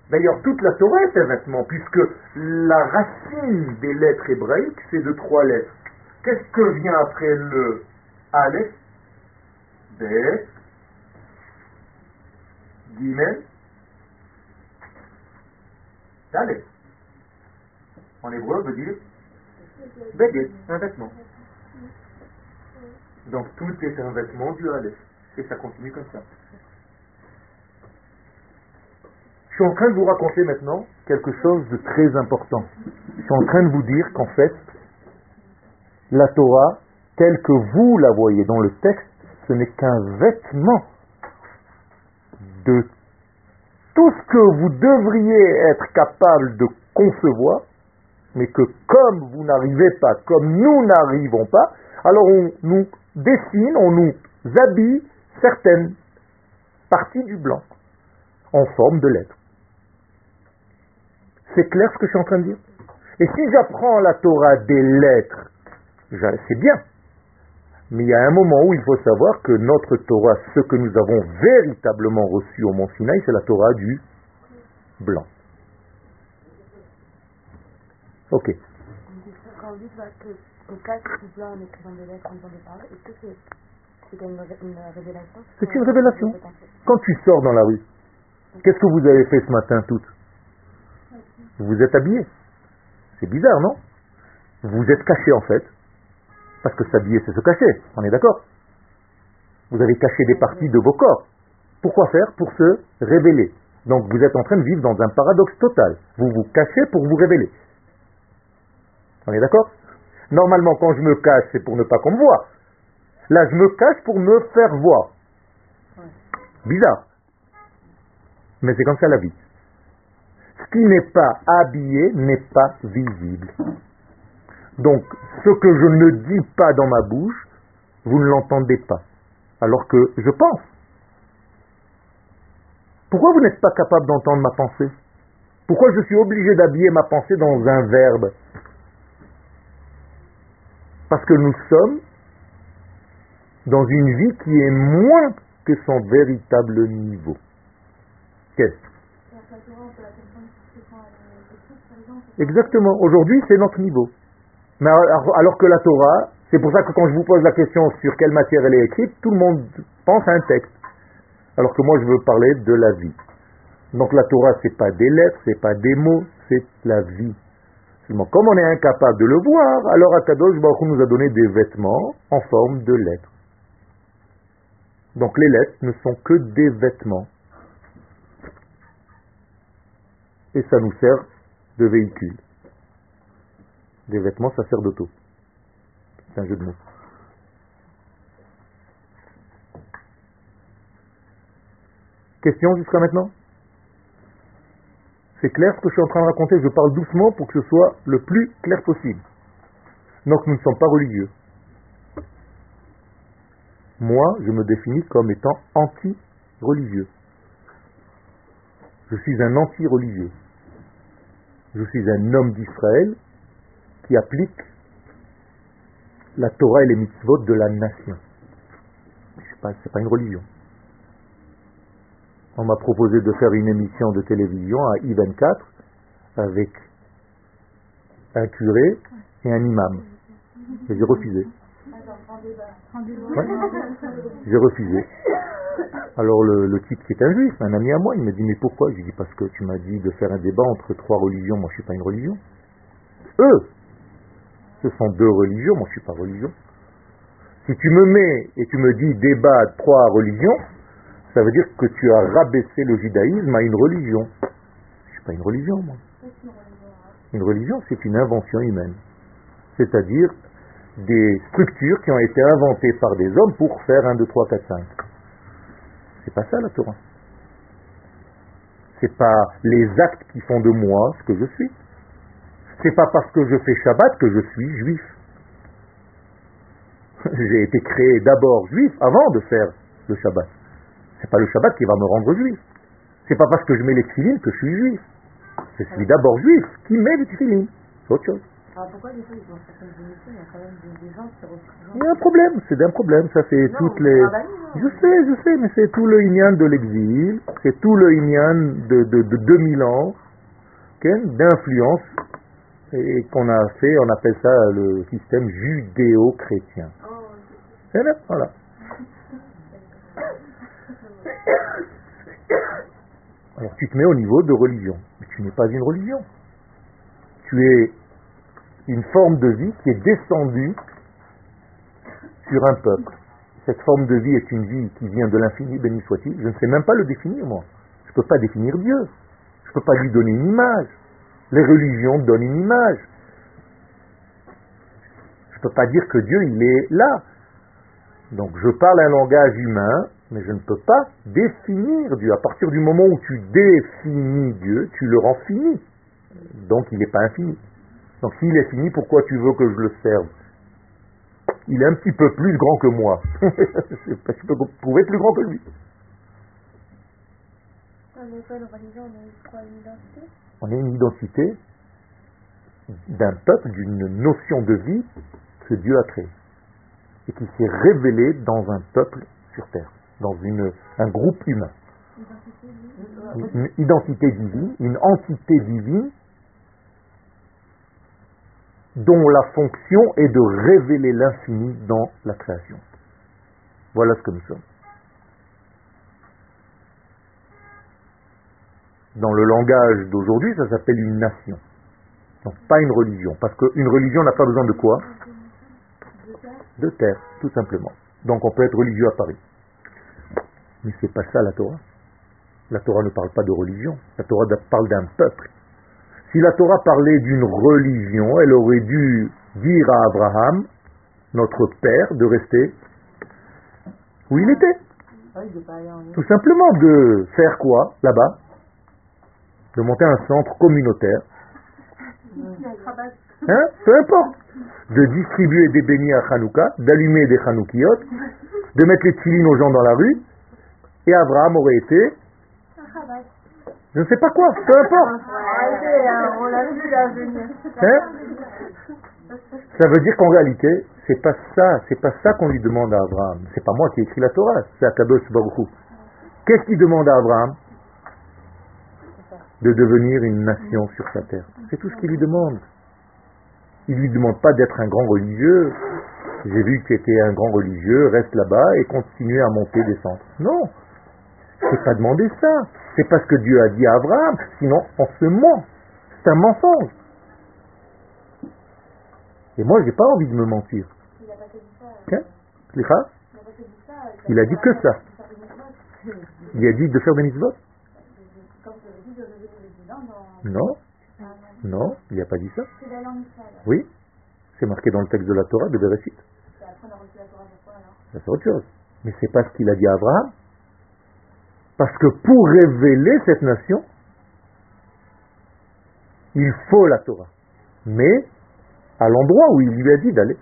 D'ailleurs, toute la Torah est un vêtement, puisque la racine des lettres hébraïques, c'est de trois lettres. Qu'est-ce que vient après le Aleph? Bet, Gimel. En hébreu, veut dire Beged, un vêtement. Donc tout est un vêtement du Aleph. Et ça continue comme ça. Je suis en train de vous raconter maintenant quelque chose de très important. Je suis en train de vous dire qu'en fait, la Torah, telle que vous la voyez dans le texte, ce n'est qu'un vêtement de tout ce que vous devriez être capable de concevoir, mais que comme vous n'arrivez pas, comme nous n'arrivons pas, alors on nous dessine, on nous habille certaines parties du blanc en forme de lettres. C'est clair ce que je suis en train de dire? Et si j'apprends la Torah des lettres, c'est bien, mais il y a un moment où il faut savoir que notre Torah, ce que nous avons véritablement reçu au Mont Sinaï, c'est la Torah du blanc. Ok. Quand vous dites qu'on cache du blanc en écrivant des lettres en des paroles, est-ce que c'est une, révélation C'est une révélation. Quand tu sors dans la rue, qu'est-ce que vous avez fait ce matin toutes Vous vous êtes habillés. C'est bizarre, non Vous êtes cachés en fait. Parce que s'habiller, c'est se cacher, on est d'accord Vous avez caché des parties de vos corps. Pourquoi faire Pour se révéler. Donc vous êtes en train de vivre dans un paradoxe total. Vous vous cachez pour vous révéler. On est d'accord? Normalement, quand je me cache, c'est pour ne pas qu'on me voie. Là, je me cache pour me faire voir. Bizarre. Mais c'est comme ça la vie. Ce qui n'est pas habillé n'est pas visible. Donc, ce que je ne dis pas dans ma bouche, vous ne l'entendez pas. Alors que je pense. Pourquoi vous n'êtes pas capable d'entendre ma pensée? Pourquoi je suis obligé d'habiller ma pensée dans un verbe? Parce que nous sommes dans une vie qui est moins que son véritable niveau. Qu'est-ce Exactement. Aujourd'hui, c'est notre niveau. Mais alors que la Torah, c'est pour ça que quand je vous pose la question sur quelle matière elle est écrite, tout le monde pense à un texte. Alors que moi, je veux parler de la vie. Donc la Torah, c'est pas des lettres, c'est pas des mots, c'est la vie. Comme on est incapable de le voir, alors Akadosh Baruch Hu nous a donné des vêtements en forme de lettres. Donc les lettres ne sont que des vêtements. Et ça nous sert de véhicule. Des vêtements sacerdotaux. C'est un jeu de mots. Question jusqu'à maintenant? C'est clair ce que je suis en train de raconter Je parle doucement pour que ce soit le plus clair possible. Donc nous ne sommes pas religieux. Moi, je me définis comme étant anti-religieux. Je suis un anti-religieux. Je suis un homme d'Israël qui applique la Torah et les mitzvot de la nation. Ce n'est pas, pas une religion. On m'a proposé de faire une émission de télévision à I24 avec un curé et un imam. Et j'ai refusé. J'ai refusé. Alors le, type qui est un juif, un ami à moi, il me dit mais pourquoi? Je dis parce que tu m'as dit de faire un débat entre trois religions, moi je suis pas une religion. Eux, ce sont deux religions, moi je suis pas religion. Si tu me mets et tu me dis débat trois religions, ça veut dire que tu as rabaissé le judaïsme à une religion. Je suis pas une religion, moi. Une religion, c'est une invention humaine. C'est-à-dire des structures qui ont été inventées par des hommes pour faire 1, 2, 3, 4, 5. C'est pas ça la Torah. C'est pas les actes qui font de moi ce que je suis. C'est pas parce que je fais Shabbat que je suis juif. [laughs] J'ai été créé d'abord juif avant de faire le Shabbat. C'est pas le Shabbat qui va me rendre juif. C'est pas parce que je mets les tefilines que je suis juif. Je suis d'abord juif qui met les tefilines. C'est autre chose. Alors pourquoi des fois ils ont certaines émissions, il y a quand même des, gens qui refusent Il y a un problème, c'est un problème, ça c'est toutes les... Je sais, je sais, mais c'est tout le Inyan de l'exil, c'est tout le Inyan de, de, de 2000 ans d'influence et qu'on a fait, on appelle ça le système judéo-chrétien. Oh, voilà. Alors tu te mets au niveau de religion, mais tu n'es pas une religion. Tu es une forme de vie qui est descendue sur un peuple. Cette forme de vie est une vie qui vient de l'infini, béni soit-il. Je ne sais même pas le définir, moi. Je ne peux pas définir Dieu. Je ne peux pas lui donner une image. Les religions donnent une image. Je ne peux pas dire que Dieu, il est là. Donc je parle un langage humain, mais je ne peux pas définir Dieu. À partir du moment où tu définis Dieu, tu le rends fini. Donc il n'est pas infini. Donc s'il est fini, pourquoi tu veux que je le serve? Il est un petit peu plus grand que moi. [laughs] je peux trouver plus grand que lui. On est une identité d'un peuple, d'une notion de vie que Dieu a créée et qui s'est révélée dans un peuple sur terre, dans une, un groupe humain. Une identité divine, une entité divine dont la fonction est de révéler l'infini dans la création. Voilà ce que nous sommes. Dans le langage d'aujourd'hui, ça s'appelle une nation. Donc pas une religion. Parce qu'une religion n'a pas besoin de quoi? De terre, tout simplement. Donc on peut être religieux à Paris. Mais c'est pas ça la Torah. La Torah ne parle pas de religion. La Torah parle d'un peuple. Si la Torah parlait d'une religion, elle aurait dû dire à Abraham, notre père, de rester où il était. Tout simplement de faire quoi là-bas? De monter un centre communautaire. Hein? Peu importe. De distribuer des beignets à Hanouka, d'allumer des Hanoukiyot, de mettre les tfilines aux gens dans la rue, et Abraham aurait été je ne sais pas quoi, peu importe. Hein? Ça veut dire qu'en réalité, c'est pas ça, c'est pas ça qu'on lui demande à Abraham. C'est pas moi qui ai écrit la Torah, c'est Akadosh Baruch Qu'est-ce qu'il demande à Abraham? De devenir une nation sur sa terre. C'est tout ce qu'il lui demande. Il lui demande pas d'être un grand religieux. J'ai vu que tu étais un grand religieux, reste là-bas et continue à monter des centres. Non. C'est pas demander ça. C'est parce que Dieu a dit à Abraham. Sinon, on se ment. C'est un mensonge. Et moi, j'ai pas envie de me mentir. Il a pas que dit ça. Il a pas que dit ça. Il a dit que ça. Il a dit de faire des mitzvot. Non, non. il n'a pas dit ça. C'est la langue sale. Oui, c'est marqué dans le texte de la Torah de Bereshit. C'est autre chose. Mais c'est pas ce qu'il a dit à Abraham. Parce que pour révéler cette nation, il faut la Torah. Mais à l'endroit où il lui a dit d'aller.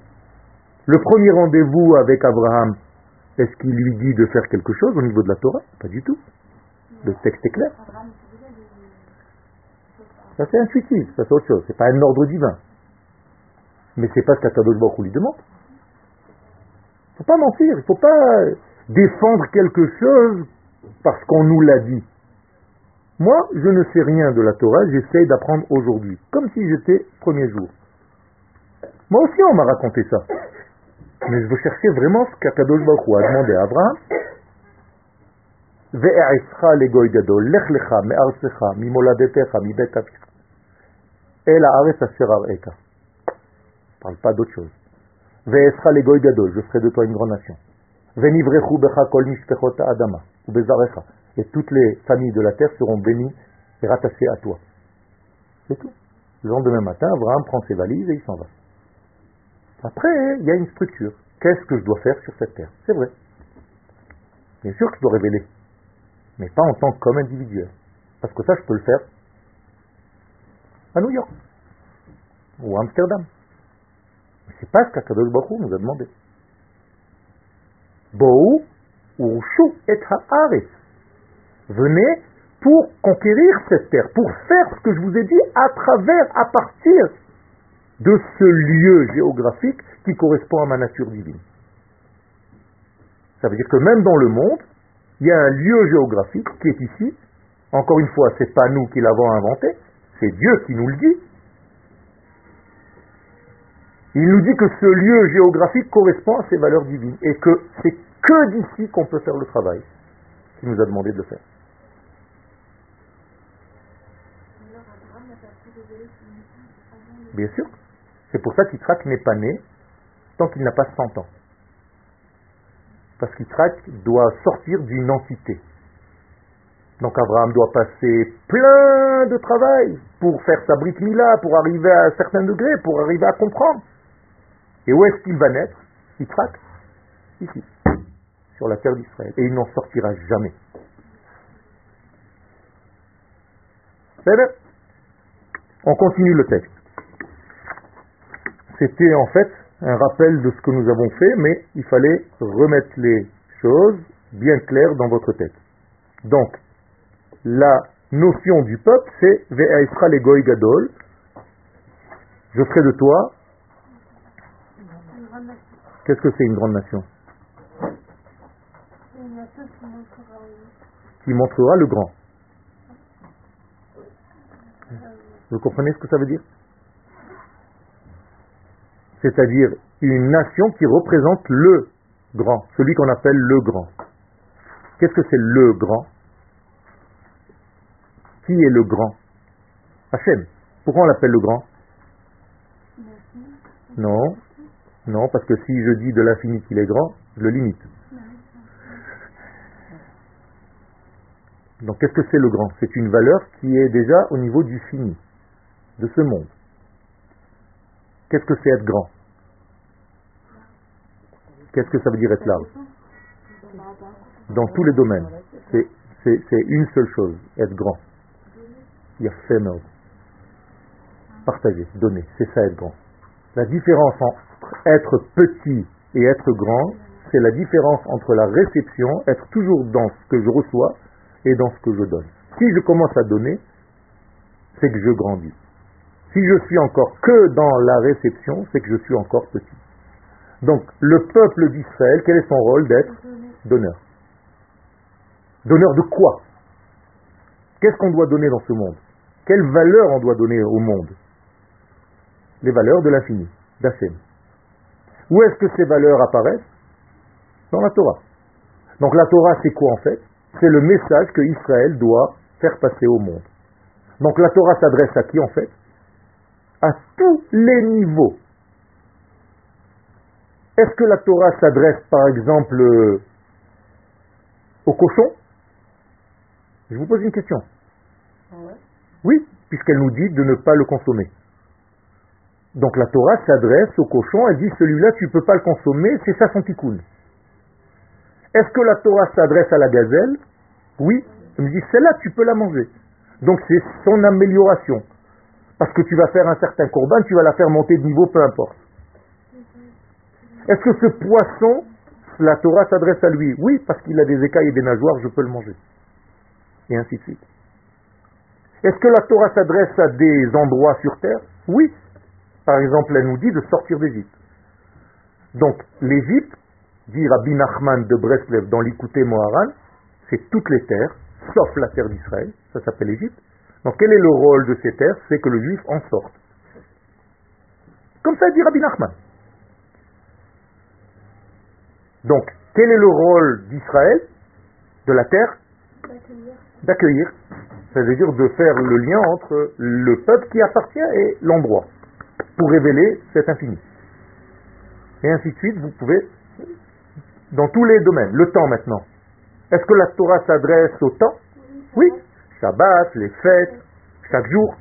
Le premier rendez-vous avec Abraham, est-ce qu'il lui dit de faire quelque chose au niveau de la Torah? Pas du tout. Le texte est clair. Il... Ça c'est intuitif, ça c'est autre chose. C'est pas un ordre divin. Mais c'est pas ce qu'Akadosh Baruch lui demande. Faut pas mentir, il faut pas défendre quelque chose parce qu'on nous l'a dit. Moi, je ne sais rien de la Torah, j'essaye d'apprendre aujourd'hui, comme si j'étais premier jour. Moi aussi, on m'a raconté ça. Mais je veux chercher vraiment ce qu'Akadosh Baruch a demandé à Abraham. Je ne parle pas d'autre chose. Je ferai de toi une grande nation. Et toutes les familles de la terre seront bénies et rattachées à toi. C'est tout. Le lendemain matin, Abraham prend ses valises et il s'en va. Après, il y a une structure. Qu'est-ce que je dois faire sur cette terre? C'est vrai. Bien sûr que je dois révéler, mais pas en tant qu'homme individuel. Parce que ça, je peux le faire à New York ou à Amsterdam. Mais c'est pas ce qu'Akadosh Baruch nous a demandé. Bou urshu et haaretz. Venez pour conquérir cette terre, pour faire ce que je vous ai dit à travers, à partir de ce lieu géographique qui correspond à ma nature divine. Ça veut dire que même dans le monde, il y a un lieu géographique qui est ici. Encore une fois, c'est pas nous qui l'avons inventé, c'est Dieu qui nous le dit. Il nous dit que ce lieu géographique correspond à ses valeurs divines et que c'est que d'ici qu'on peut faire le travail qu'il nous a demandé de le faire. Bien sûr. C'est pour ça qu'Yitzhak n'est pas né tant qu'il n'a pas 100 ans. Parce qu'Yitzhak doit sortir d'une entité. Donc Abraham doit passer plein de travail pour faire sa brique mila, pour arriver à un certain degré, pour arriver à comprendre. Et où est-ce qu'il va naître? Yitzhak? Ici, sur la terre d'Israël. Et il n'en sortira jamais. C'est bien On continue le texte. C'était en fait un rappel de ce que nous avons fait, mais il fallait remettre les choses bien claires dans votre tête. Donc, la notion du peuple, c'est Ve'aisra le gadol. Je ferai de toi. Qu'est-ce que c'est une grande nation C'est une nation qui montrera Qui montrera le grand. Vous comprenez ce que ça veut dire C'est-à-dire une nation qui représente le grand, celui qu'on appelle le grand. Qu'est-ce que c'est le grand Qui est le grand Hachem. Pourquoi on l'appelle le grand. Non, non, parce que si je dis de l'infini qu'il est grand, je le limite. Donc qu'est-ce que c'est le grand? C'est une valeur qui est déjà au niveau du fini, de ce monde. Qu'est-ce que c'est être grand? Qu'est-ce que ça veut dire être large? Dans tous les domaines, c'est une seule chose, être grand. Il y a fémur. Partager, donner, c'est ça être grand. La différence entre être petit et être grand, c'est la différence entre la réception, être toujours dans ce que je reçois et dans ce que je donne. Si je commence à donner, c'est que je grandis. Si je suis encore que dans la réception, c'est que je suis encore petit. Donc, le peuple d'Israël, quel est son rôle d'être Donneur? Donneur de quoi? Qu'est-ce qu'on doit donner dans ce monde? Quelle valeur on doit donner au monde? Les valeurs de l'infini, d'Hachem. Où est-ce que ces valeurs apparaissent? Dans la Torah. Donc la Torah, c'est quoi en fait? C'est le message que Israël doit faire passer au monde. Donc la Torah s'adresse à qui en fait? À tous les niveaux. Est-ce que la Torah s'adresse par exemple euh, au cochon Je vous pose une question. Oui, puisqu'elle nous dit de ne pas le consommer. Donc la Torah s'adresse au cochon, elle dit celui-là tu ne peux pas le consommer, c'est ça son tikkun. Est-ce que la Torah s'adresse à la gazelle? Oui. Elle me dit celle-là tu peux la manger. Donc c'est son amélioration. Parce que tu vas faire un certain corban, tu vas la faire monter de niveau, peu importe. Est-ce que ce poisson, la Torah s'adresse à lui? Oui, parce qu'il a des écailles et des nageoires, je peux le manger. Et ainsi de suite. Est-ce que la Torah s'adresse à des endroits sur terre? Oui. Par exemple, elle nous dit de sortir d'Égypte. Donc, l'Égypte, dit Rabbi Nachman de Breslev dans l'Ikouté Moharan, c'est toutes les terres, sauf la terre d'Israël, ça s'appelle l'Égypte. Donc, quel est le rôle de ces terres? C'est que le juif en sorte. Comme ça dit Rabbi Nachman. Donc, quel est le rôle d'Israël, de la terre? D'accueillir. Ça veut dire de faire le lien entre le peuple qui appartient et l'endroit, pour révéler cet infini. Et ainsi de suite, vous pouvez, dans tous les domaines. Le temps maintenant. Est-ce que la Torah s'adresse au temps? Oui. Shabbat, les fêtes, chaque jour.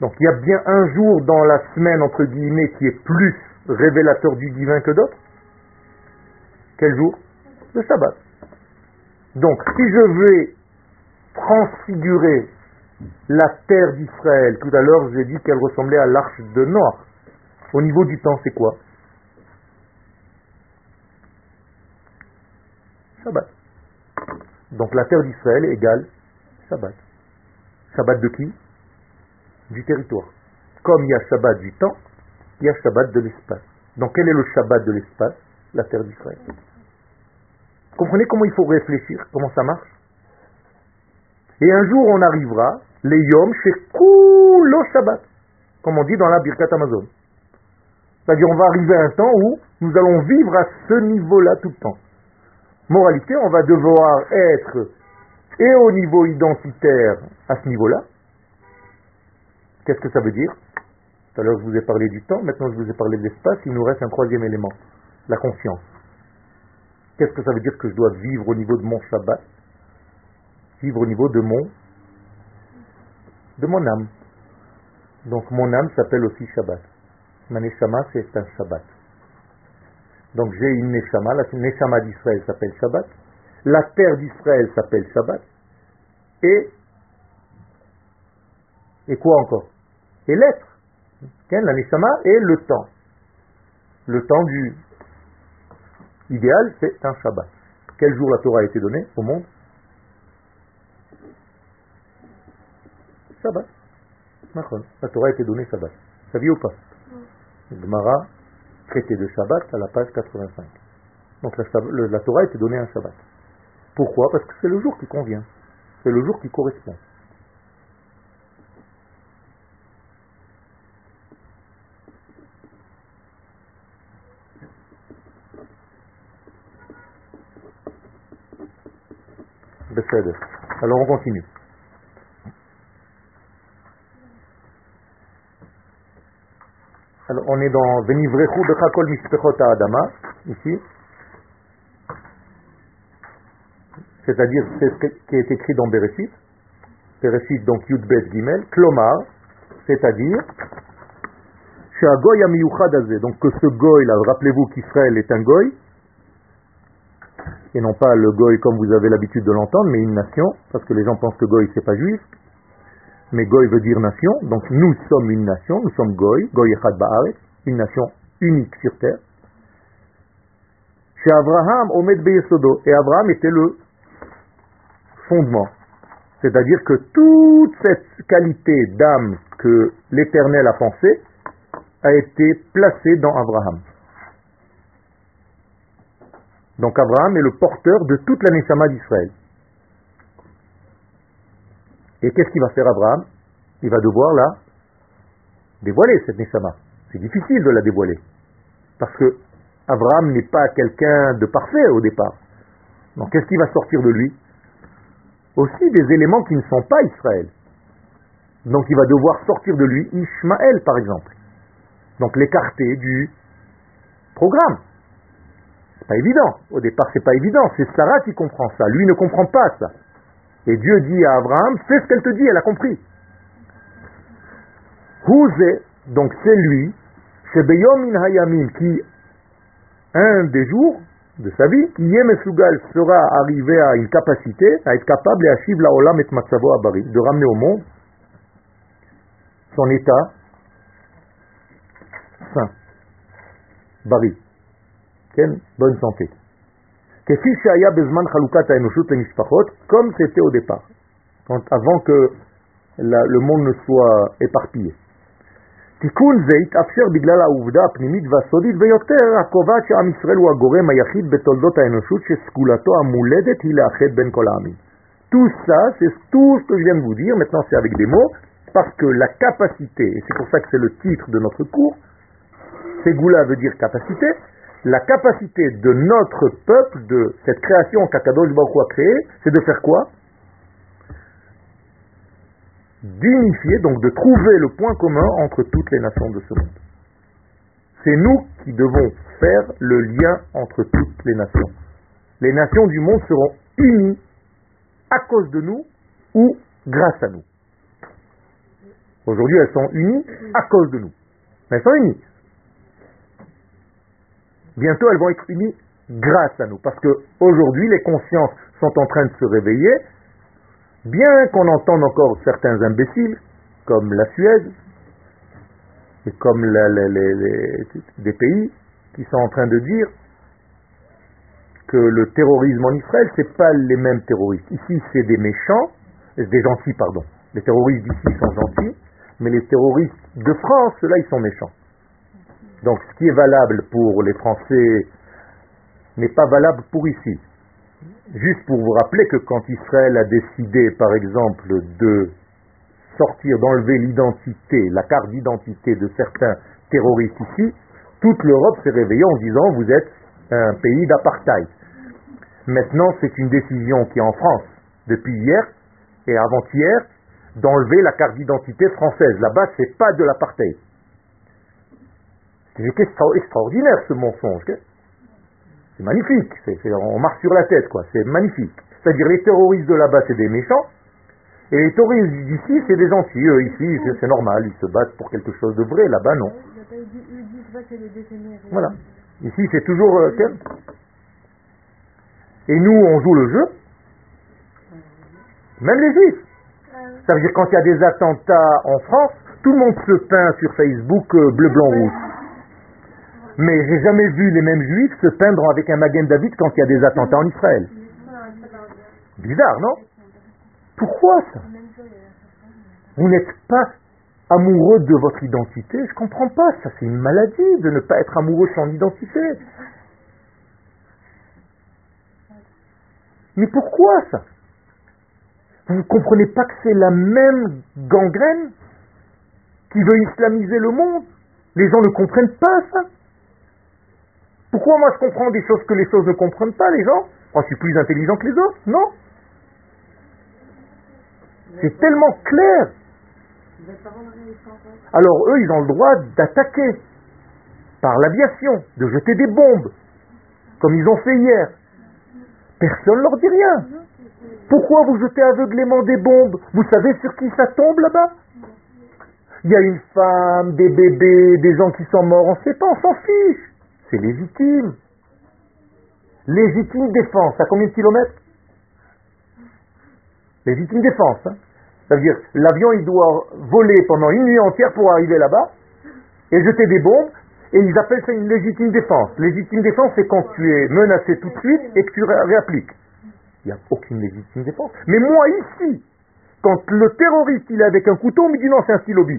Donc il y a bien un jour dans la semaine, entre guillemets, qui est plus révélateur du divin que d'autres quel jour? Le sabbat. Donc, si je vais transfigurer la terre d'Israël, tout à l'heure j'ai dit qu'elle ressemblait à l'arche de Noir. Au niveau du temps, c'est quoi? Shabbat. Donc la terre d'Israël égale Shabbat. Shabbat de qui? Du territoire. Comme il y a Shabbat du temps, il y a Shabbat de l'espace. Donc quel est le Shabbat de l'espace? La terre d'Israël. Comprenez comment il faut réfléchir, comment ça marche? Et un jour, on arrivera, les yom Kulo Shabbat, comme on dit dans la Birkat Amazon. C'est-à-dire, on va arriver à un temps où nous allons vivre à ce niveau-là tout le temps. Moralité, on va devoir être et au niveau identitaire à ce niveau-là. Qu'est-ce que ça veut dire? Tout à l'heure, je vous ai parlé du temps, maintenant, je vous ai parlé de l'espace. Il nous reste un troisième élément, la conscience. Qu'est-ce que ça veut dire que je dois vivre au niveau de mon Shabbat? Vivre au niveau de mon de mon âme. Donc mon âme s'appelle aussi Shabbat. Ma Neshama, c'est un Shabbat. Donc j'ai une Neshama, la Neshama d'Israël s'appelle Shabbat. La terre d'Israël s'appelle Shabbat. Et et quoi encore? Et l'être. La Neshama et le temps. Le temps du Idéal, c'est un Shabbat. Quel jour la Torah a été donnée au monde? Shabbat. La Torah a été donnée Shabbat. Saviez ou pas Gemara, traité de Shabbat à la page 85. Donc la, la Torah a été donnée un Shabbat. Pourquoi? Parce que c'est le jour qui convient. C'est le jour qui correspond. Alors on continue. On est dans Venivrechu Bechakol Mispechot Adama, ici. C'est-à-dire, c'est ce qui est écrit dans Bereshit. Bereshit, donc Yudbet Gimel. Klomar, c'est-à-dire, donc que ce goy là, rappelez-vous qu'Israël est un goy, et non pas le goy comme vous avez l'habitude de l'entendre, mais une nation, parce que les gens pensent que goy c'est pas juif, mais goy veut dire nation, donc nous sommes une nation, nous sommes goy, goy echad une nation unique sur terre. Chez Abraham, Omed Beyesodo, et Abraham était le fondement, c'est-à-dire que toute cette qualité d'âme que l'Éternel a pensée a été placée dans Abraham. Donc Abraham est le porteur de toute la Neshama d'Israël. Et qu'est-ce qu'il va faire Abraham? Il va devoir la dévoiler, cette Neshama. C'est difficile de la dévoiler. Parce que Abraham n'est pas quelqu'un de parfait au départ. Donc qu'est-ce qui va sortir de lui? Aussi des éléments qui ne sont pas Israël. Donc il va devoir sortir de lui Ishmaël, par exemple. Donc l'écarter du programme. C'est pas évident. Au départ, c'est pas évident. C'est Sarah qui comprend ça. Lui ne comprend pas ça. Et Dieu dit à Abraham, fais ce qu'elle te dit, elle a compris. Houze, donc c'est lui, c'est Beyom Hayamim, qui, un des jours de sa vie, Yemesugal sera arrivé à une capacité, à être capable, et à la olam et matzavo abari, de ramener au monde son état sain, bari, bonne santé comme c'était au départ, avant que le monde ne soit éparpillé. תיקון זה התאפשר בגלל העובדה הפנימית והסודית ביותר הקובעת שעם ישראל הוא הגורם היחיד בתולדות האנושות שסגולתו המולדת היא לאחד בין כל העמים. Tout ça, c'est tout ce que je viens de vous dire, maintenant c'est avec des mots, parce que la capacité, et c'est pour ça que c'est le titre de notre cours, Ségoula veut dire capacité, la capacité de notre peuple, de cette création qu'Akadosh Baruch a créée, c'est de faire quoi? D'unifier, donc de trouver le point commun entre toutes les nations de ce monde. C'est nous qui devons faire le lien entre toutes les nations. Les nations du monde seront unies à cause de nous ou grâce à nous. Aujourd'hui, elles sont unies à cause de nous. Mais elles sont unies. Bientôt, elles vont être unies grâce à nous. Parce qu'aujourd'hui, les consciences sont en train de se réveiller Bien qu'on entende encore certains imbéciles, comme la Suède, et comme des pays qui sont en train de dire que le terrorisme en Israël, ce n'est pas les mêmes terroristes. Ici, c'est des méchants, des gentils, pardon. Les terroristes d'ici sont gentils, mais les terroristes de France, là, ils sont méchants. Donc, ce qui est valable pour les Français n'est pas valable pour ici. Juste pour vous rappeler que quand Israël a décidé, par exemple, de sortir, d'enlever l'identité, la carte d'identité de certains terroristes ici, toute l'Europe s'est réveillée en disant vous êtes un pays d'apartheid. Maintenant, c'est une décision qui est en France depuis hier et avant-hier d'enlever la carte d'identité française. Là-bas, c'est pas de l'apartheid. C'est extraordinaire ce mensonge. C'est magnifique. on marche sur la tête, quoi. C'est magnifique. C'est-à-dire les terroristes de là-bas, c'est des méchants. Et les terroristes d'ici, c'est des gentils. Eux, ici, c'est normal. Ils se battent pour quelque chose de vrai. Là-bas, non. Voilà. Ici, c'est toujours... Euh, et nous, on joue le jeu. Même les juifs. Ça veut dire quand il y a des attentats en France, tout le monde se peint sur Facebook euh, bleu, blanc, rouge. Mais j'ai jamais vu les mêmes juifs se peindre avec un Magen David quand il y a des attentats en Israël. Bizarre, non? Pourquoi ça? Vous n'êtes pas amoureux de votre identité? Je comprends pas, ça c'est une maladie de ne pas être amoureux de son identité. Mais pourquoi ça? Vous ne comprenez pas que c'est la même gangrène qui veut islamiser le monde? Les gens ne comprennent pas ça pourquoi moi je comprends des choses que les choses ne comprennent pas, les gens? Oh, Je suis plus intelligent que les autres. Non. C'est tellement clair. Alors eux, ils ont le droit d'attaquer par l'aviation, de jeter des bombes, comme ils ont fait hier. Personne ne leur dit rien. Pourquoi vous jetez aveuglément des bombes? Vous savez sur qui ça tombe là-bas? Il y a une femme, des bébés, des gens qui sont morts, on ne sait pas, on s'en fiche c'est légitime. Légitime défense, à combien de kilomètres? Légitime défense. Hein. Ça veut dire, l'avion, il doit voler pendant une nuit entière pour arriver là-bas et jeter des bombes, et ils appellent ça une légitime défense. Légitime défense, c'est quand tu es menacé tout de suite et que tu réappliques. Il n'y a aucune légitime défense. Mais moi, ici, quand le terroriste, il est avec un couteau, on me dit non, c'est un stylo J'ai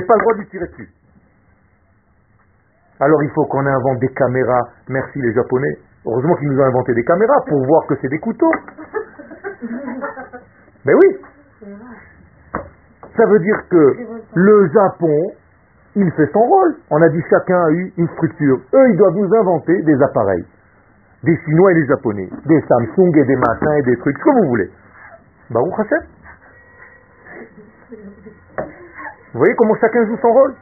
pas le droit de tirer dessus. Alors il faut qu'on invente des caméras. Merci les Japonais. Heureusement qu'ils nous ont inventé des caméras pour voir que c'est des couteaux. Mais [laughs] oui. Ça veut dire que le Japon, il fait son rôle. On a dit chacun a eu une structure. Eux, ils doivent nous inventer des appareils. des Chinois et des Japonais, des Samsung et des machins et des trucs, ce que vous voulez. Baruch Hashem. Vous voyez comment chacun joue son rôle?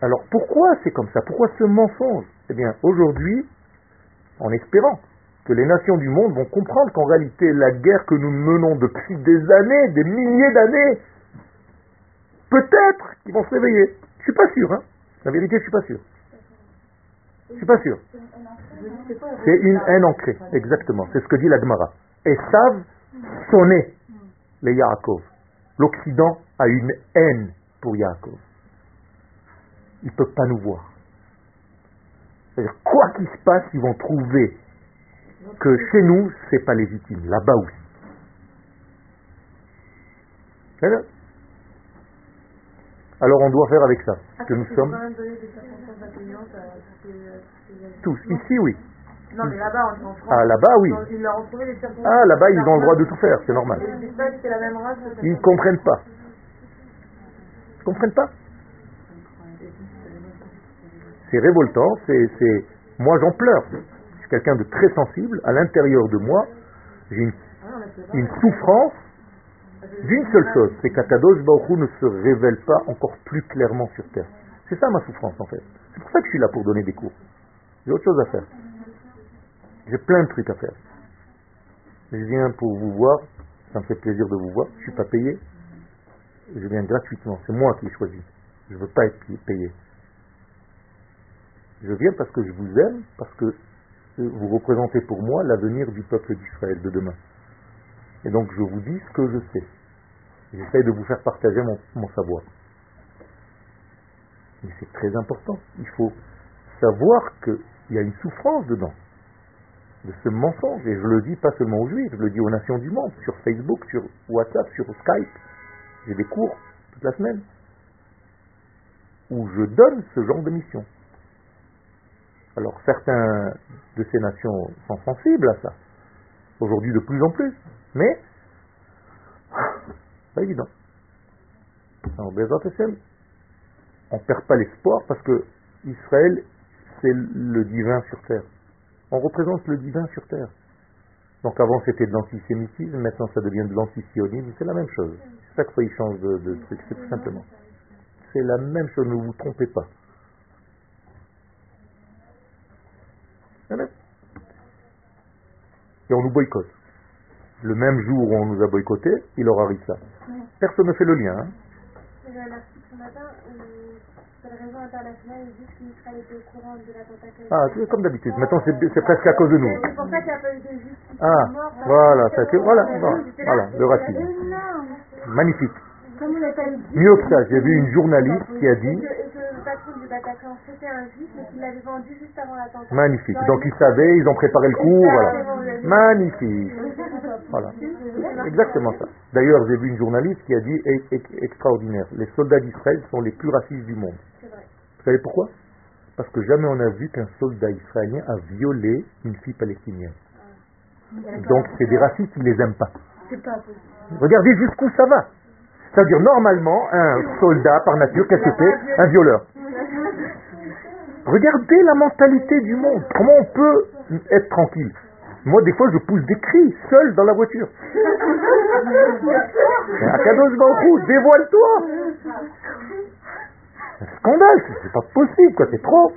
Alors pourquoi c'est comme ça? Pourquoi ce mensonge? Eh bien, aujourd'hui, en espérant que les nations du monde vont comprendre qu'en réalité, la guerre que nous menons depuis des années, des milliers d'années, peut-être qu'ils vont se réveiller. Je suis pas sûr, hein. La vérité, je suis pas sûr. Je suis pas sûr. C'est une haine ancrée, exactement. C'est ce que dit la Gemara. Et savent sonner les Yaakov. L'Occident a une haine pour Yaakov. Ils ne peuvent pas nous voir. C'est-à-dire, quoi qu'il se passe, ils vont trouver que chez nous, c'est pas légitime, là-bas aussi. Alors on doit faire avec ça. que nous sommes. Tous. Ici, oui. Non, mais là-bas, en France. Ah, là-bas, oui. Ils leur ont trouvé des Ah, là-bas, ils ont le droit de tout faire, c'est normal. Ils ne comprennent pas. Ils ne comprennent pas. C'est révoltant, c'est. Moi, j'en pleure. Je suis quelqu'un de très sensible. À l'intérieur de moi, j'ai une, souffrance d'une seule chose c'est qu'Akadosh Baruch ne se révèle pas encore plus clairement sur terre. C'est ça ma souffrance, en fait. C'est pour ça que je suis là pour donner des cours. J'ai autre chose à faire. J'ai plein de trucs à faire. Je viens pour vous voir, ça me fait plaisir de vous voir, je ne suis pas payé, je viens gratuitement, c'est moi qui ai choisi. Je ne veux pas être payé. Je viens parce que je vous aime, parce que vous représentez pour moi l'avenir du peuple d'Israël de demain. Et donc je vous dis ce que je sais. J'essaie de vous faire partager mon, mon savoir. Mais c'est très important. Il faut savoir qu'il y a une souffrance dedans de ce mensonge. Et je le dis pas seulement aux juifs, je le dis aux nations du monde, sur Facebook, sur WhatsApp, sur Skype. J'ai des cours toute la semaine où je donne ce genre de mission. Alors certains de ces nations sont sensibles à ça, aujourd'hui de plus en plus, mais [laughs] pas évident. Alors, on ne perd pas l'espoir parce que Israël, c'est le divin sur terre. On représente le divin sur terre. Donc avant c'était de l'antisémitisme, maintenant ça devient de l'antisionisme, c'est la même chose. Chaque fois il change de, de truc, c'est tout simplement. C'est la même chose, ne vous trompez pas. Et on nous boycotte. Le même jour où on nous a boycotté, il aura ri ça. Personne ne fait le lien. Hein. Ah, comme d'habitude. Maintenant, c'est presque à cause de nous. Ça. Ah, voilà, ça voilà, voilà, le racisme. Magnifique. Mieux que ça, j'ai vu une journaliste qui a dit. Magnifique. Donc ils savaient, ils ont préparé le coup, voilà. Magnifique. [laughs] Voilà. Exactement ça. D'ailleurs, j'ai vu une journaliste qui a dit extraordinaire. Les soldats d'Israël sont les plus racistes du monde. Vous savez pourquoi? Parce que jamais on n'a vu qu'un soldat israélien a violé une fille palestinienne. Donc c'est des racistes ne les aiment pas. Regardez jusqu'où ça va. C'est-à-dire normalement un soldat par nature, qu'est-ce que c'est Un violeur. Regardez la mentalité du monde. Comment on peut être tranquille Moi, des fois, je pousse des cris, seul dans la voiture. Akadosh Baruch dévoile-toi un scandale, c'est pas possible, quoi, c'est trop.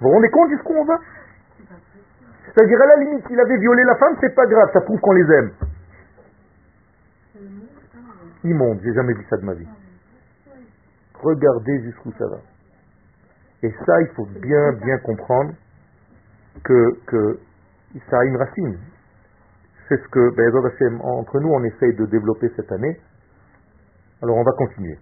Vous vous rendez compte jusqu'où on va? C'est-à-dire, à la limite, s'il avait violé la femme, c'est pas grave, ça prouve qu'on les aime. Immonde, j'ai jamais vu ça de ma vie. Regardez jusqu'où ça va. Et ça, il faut bien, bien comprendre que, que ça a une racine. C'est ce que, ben, entre nous, on essaye de développer cette année. Alors, on va continuer.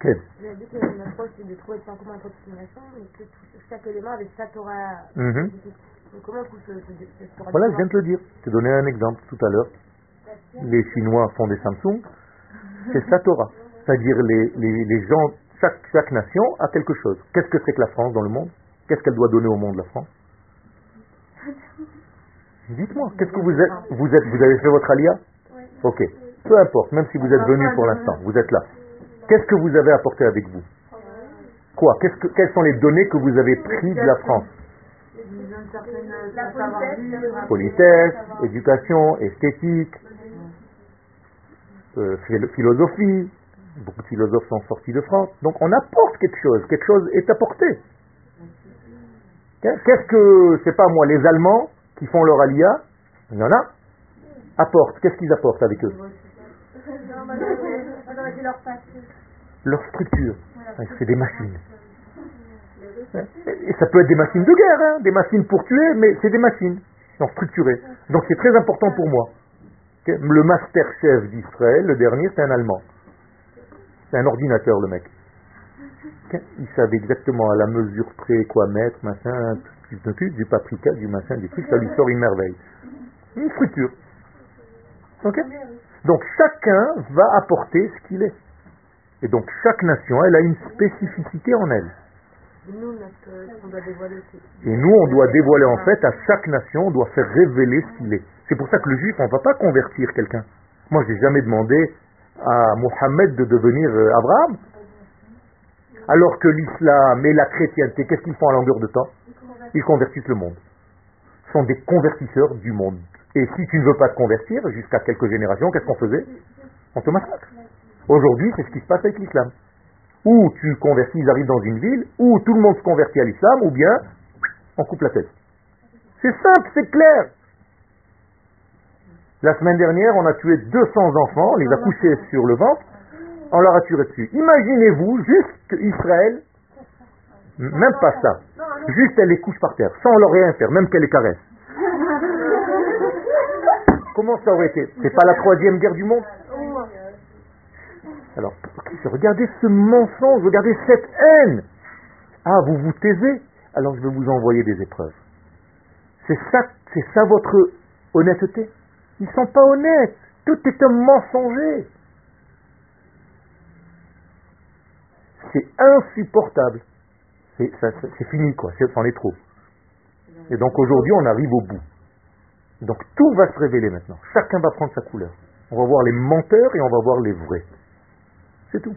Quel? J'ai dit que approche c'est de trouver le commun entre mais que chaque élément avait sa Torah. Mm comment ce, ce, Voilà, je viens de te le dire. Je t'ai donné un exemple tout à l'heure. Les Chinois font des Samsung, c'est sa Torah. C'est-à-dire les, les, les, gens, chaque, chaque nation a quelque chose. Qu'est-ce que c'est que la France dans le monde? Qu'est-ce qu'elle doit donner au monde, la France? Dites-moi, qu'est-ce que vous êtes, vous êtes Vous avez fait votre alia? Ok. Peu importe, même si vous êtes venu pour l'instant, vous êtes là. Qu'est-ce que vous avez apporté avec vous? Quoi? Que, Quelles sont les données que vous avez prises de la France? Politesse, éducation, esthétique, euh, philosophie. Beaucoup de philosophes sont sortis de France. Donc on apporte quelque chose, quelque chose est apporté. Qu'est-ce que, c'est pas moi, les Allemands qui font leur alia, il y en a, apportent. Qu'est-ce qu'ils apportent avec eux? Leur structure. C'est des machines. Et ça peut être des machines de guerre, hein, des machines pour tuer, mais c'est des machines, donc structurées. Donc c'est très important pour moi. Le master chef d'Israël, le dernier, c'est un Allemand. C'est un ordinateur, le mec. Il savait exactement à la mesure près quoi mettre, machin, du, paprika, du machin, du truc, ça lui sort une merveille. Une structure. Donc chacun va apporter ce qu'il est. Et donc chaque nation, elle a une spécificité en elle. Et nous, on doit dévoiler en fait à chaque nation, on doit faire révéler ce qu'il est. C'est pour ça que le juif, on ne va pas convertir quelqu'un. Moi, je n'ai jamais demandé à Mohammed de devenir euh, Abraham. Alors que l'islam et la chrétienté, qu'est-ce qu'ils font à longueur de temps? Ils convertissent le monde. Ce sont des convertisseurs du monde. Et si tu ne veux pas te convertir, jusqu'à quelques générations, qu'est-ce qu'on faisait? On te massacre. Aujourd'hui, c'est ce qui se passe avec l'islam ou tu convertis, ils arrivent dans une ville, ou tout le monde se convertit à l'islam, ou bien on coupe la tête. C'est simple, c'est clair. La semaine dernière, on a tué 200 enfants, on les a couchés sur le ventre, on leur a tué dessus. Imaginez-vous juste Israël, même pas ça, juste elle les couche par terre, sans leur rien faire, même qu'elle les caresse. Comment ça aurait été? C'est pas la troisième guerre du monde? Alors, regardez ce mensonge, regardez cette haine? Ah, vous vous taisez? Alors je vais vous envoyer des épreuves. C'est ça, c'est ça votre honnêteté? Ils ne sont pas honnêtes. Tout est un mensonger. C'est insupportable. C'est fini, quoi. C'en est trop. Et donc aujourd'hui, on arrive au bout. Donc tout va se révéler maintenant. Chacun va prendre sa couleur. On va voir les menteurs et on va voir les vrais. C'est tout.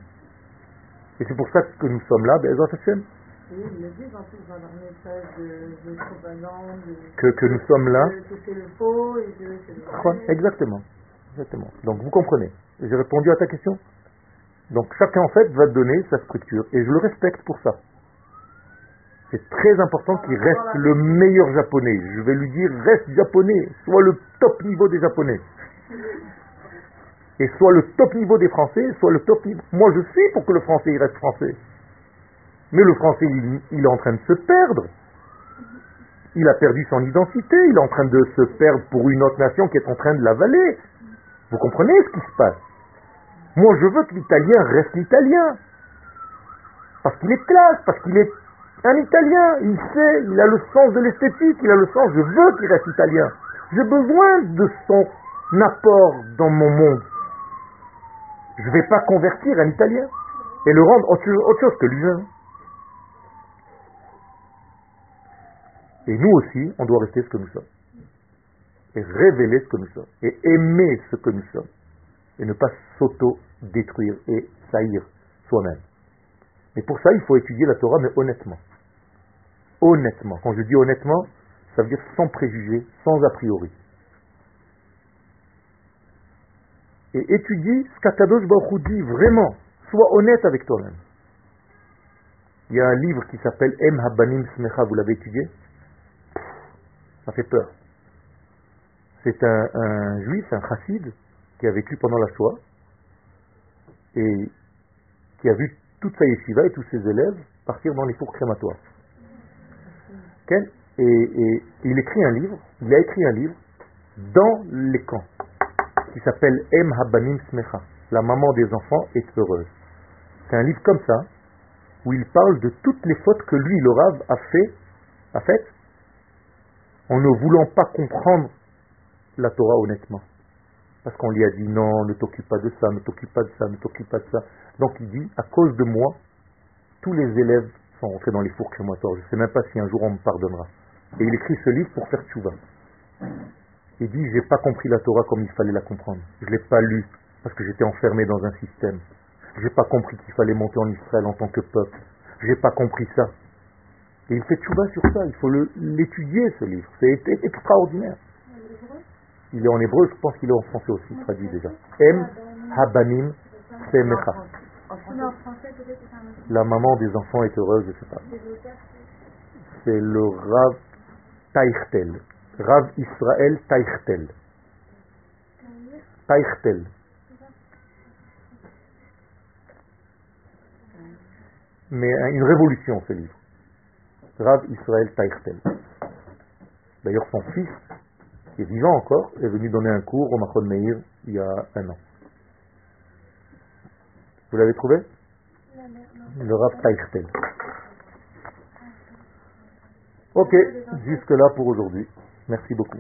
Et c'est pour ça que nous sommes là, Bezat Hashem. Que, que nous sommes là. Exactement. Exactement. Donc vous comprenez. J'ai répondu à ta question. Donc chacun en fait va donner sa structure. Et je le respecte pour ça. C'est très important qu'il reste le meilleur japonais. Je vais lui dire, reste japonais, sois le top niveau des japonais et soit le top niveau des Français, soit le top niveau. Moi, je suis pour que le français il reste français. Mais le français, il, est en train de se perdre. Il a perdu son identité, il est en train de se perdre pour une autre nation qui est en train de l'avaler. Vous comprenez ce qui se passe? Moi, je veux que l'italien reste italien. Parce qu'il est classe, parce qu'il est un italien. Il sait, il a le sens de l'esthétique, il a le sens, je veux qu'il reste italien. J'ai besoin de son apport dans mon monde. Je ne vais pas convertir un Italien et le rendre autre, chose que lui. Et nous aussi, on doit rester ce que nous sommes. Et révéler ce que nous sommes. Et aimer ce que nous sommes. Et ne pas s'auto-détruire et saillir soi-même. Mais pour ça, il faut étudier la Torah, mais honnêtement. Honnêtement. Quand je dis honnêtement, ça veut dire sans préjugés, sans a priori. et étudie ce qu'Akadosh Baruch dit vraiment. Sois honnête avec toi-même. Il y a un livre qui s'appelle Em Habanim Smecha, vous l'avez étudié? Ça fait peur. C'est un, juif, un chassid, qui a vécu pendant la Shoah et qui a vu toute sa yeshiva et tous ses élèves partir dans les fours crématoires. Et, il écrit un livre, il a écrit un livre dans les camps qui s'appelle Em Habanim Smecha. La maman des enfants est heureuse. C'est un livre comme ça, où il parle de toutes les fautes que lui, le a fait, a fait, en ne voulant pas comprendre la Torah honnêtement. Parce qu'on lui a dit non, ne t'occupe pas de ça, ne t'occupe pas de ça, ne t'occupe pas de ça. Donc il dit, à cause de moi, tous les élèves sont rentrés dans les fours crématoires. Je ne sais même pas si un jour on me pardonnera. Et il écrit ce livre pour faire tchouva. Il dit, j'ai pas compris la Torah comme il fallait la comprendre. Je l'ai pas lu parce que j'étais enfermé dans un système. J'ai pas compris qu'il fallait monter en Israël en tant que peuple. J'ai pas compris ça. Et il fait chouba sur ça, il faut l'étudier ce livre, c'est extraordinaire. Il est en hébreu, je pense qu'il est en français aussi, traduit déjà. M. Habanim Semecha. La maman des enfants est heureuse, je ne sais pas. C'est le Rav Taichtel. Rav Israël Taichtel. Taichtel. Mais une révolution ce livre. Rav Israël Taichtel. D'ailleurs son fils, qui est vivant encore, est venu donner un cours au Machon Meir il y a un an. Vous l'avez trouvé? Le Rav Taichtel. Ok, jusque là pour aujourd'hui. Merci beaucoup.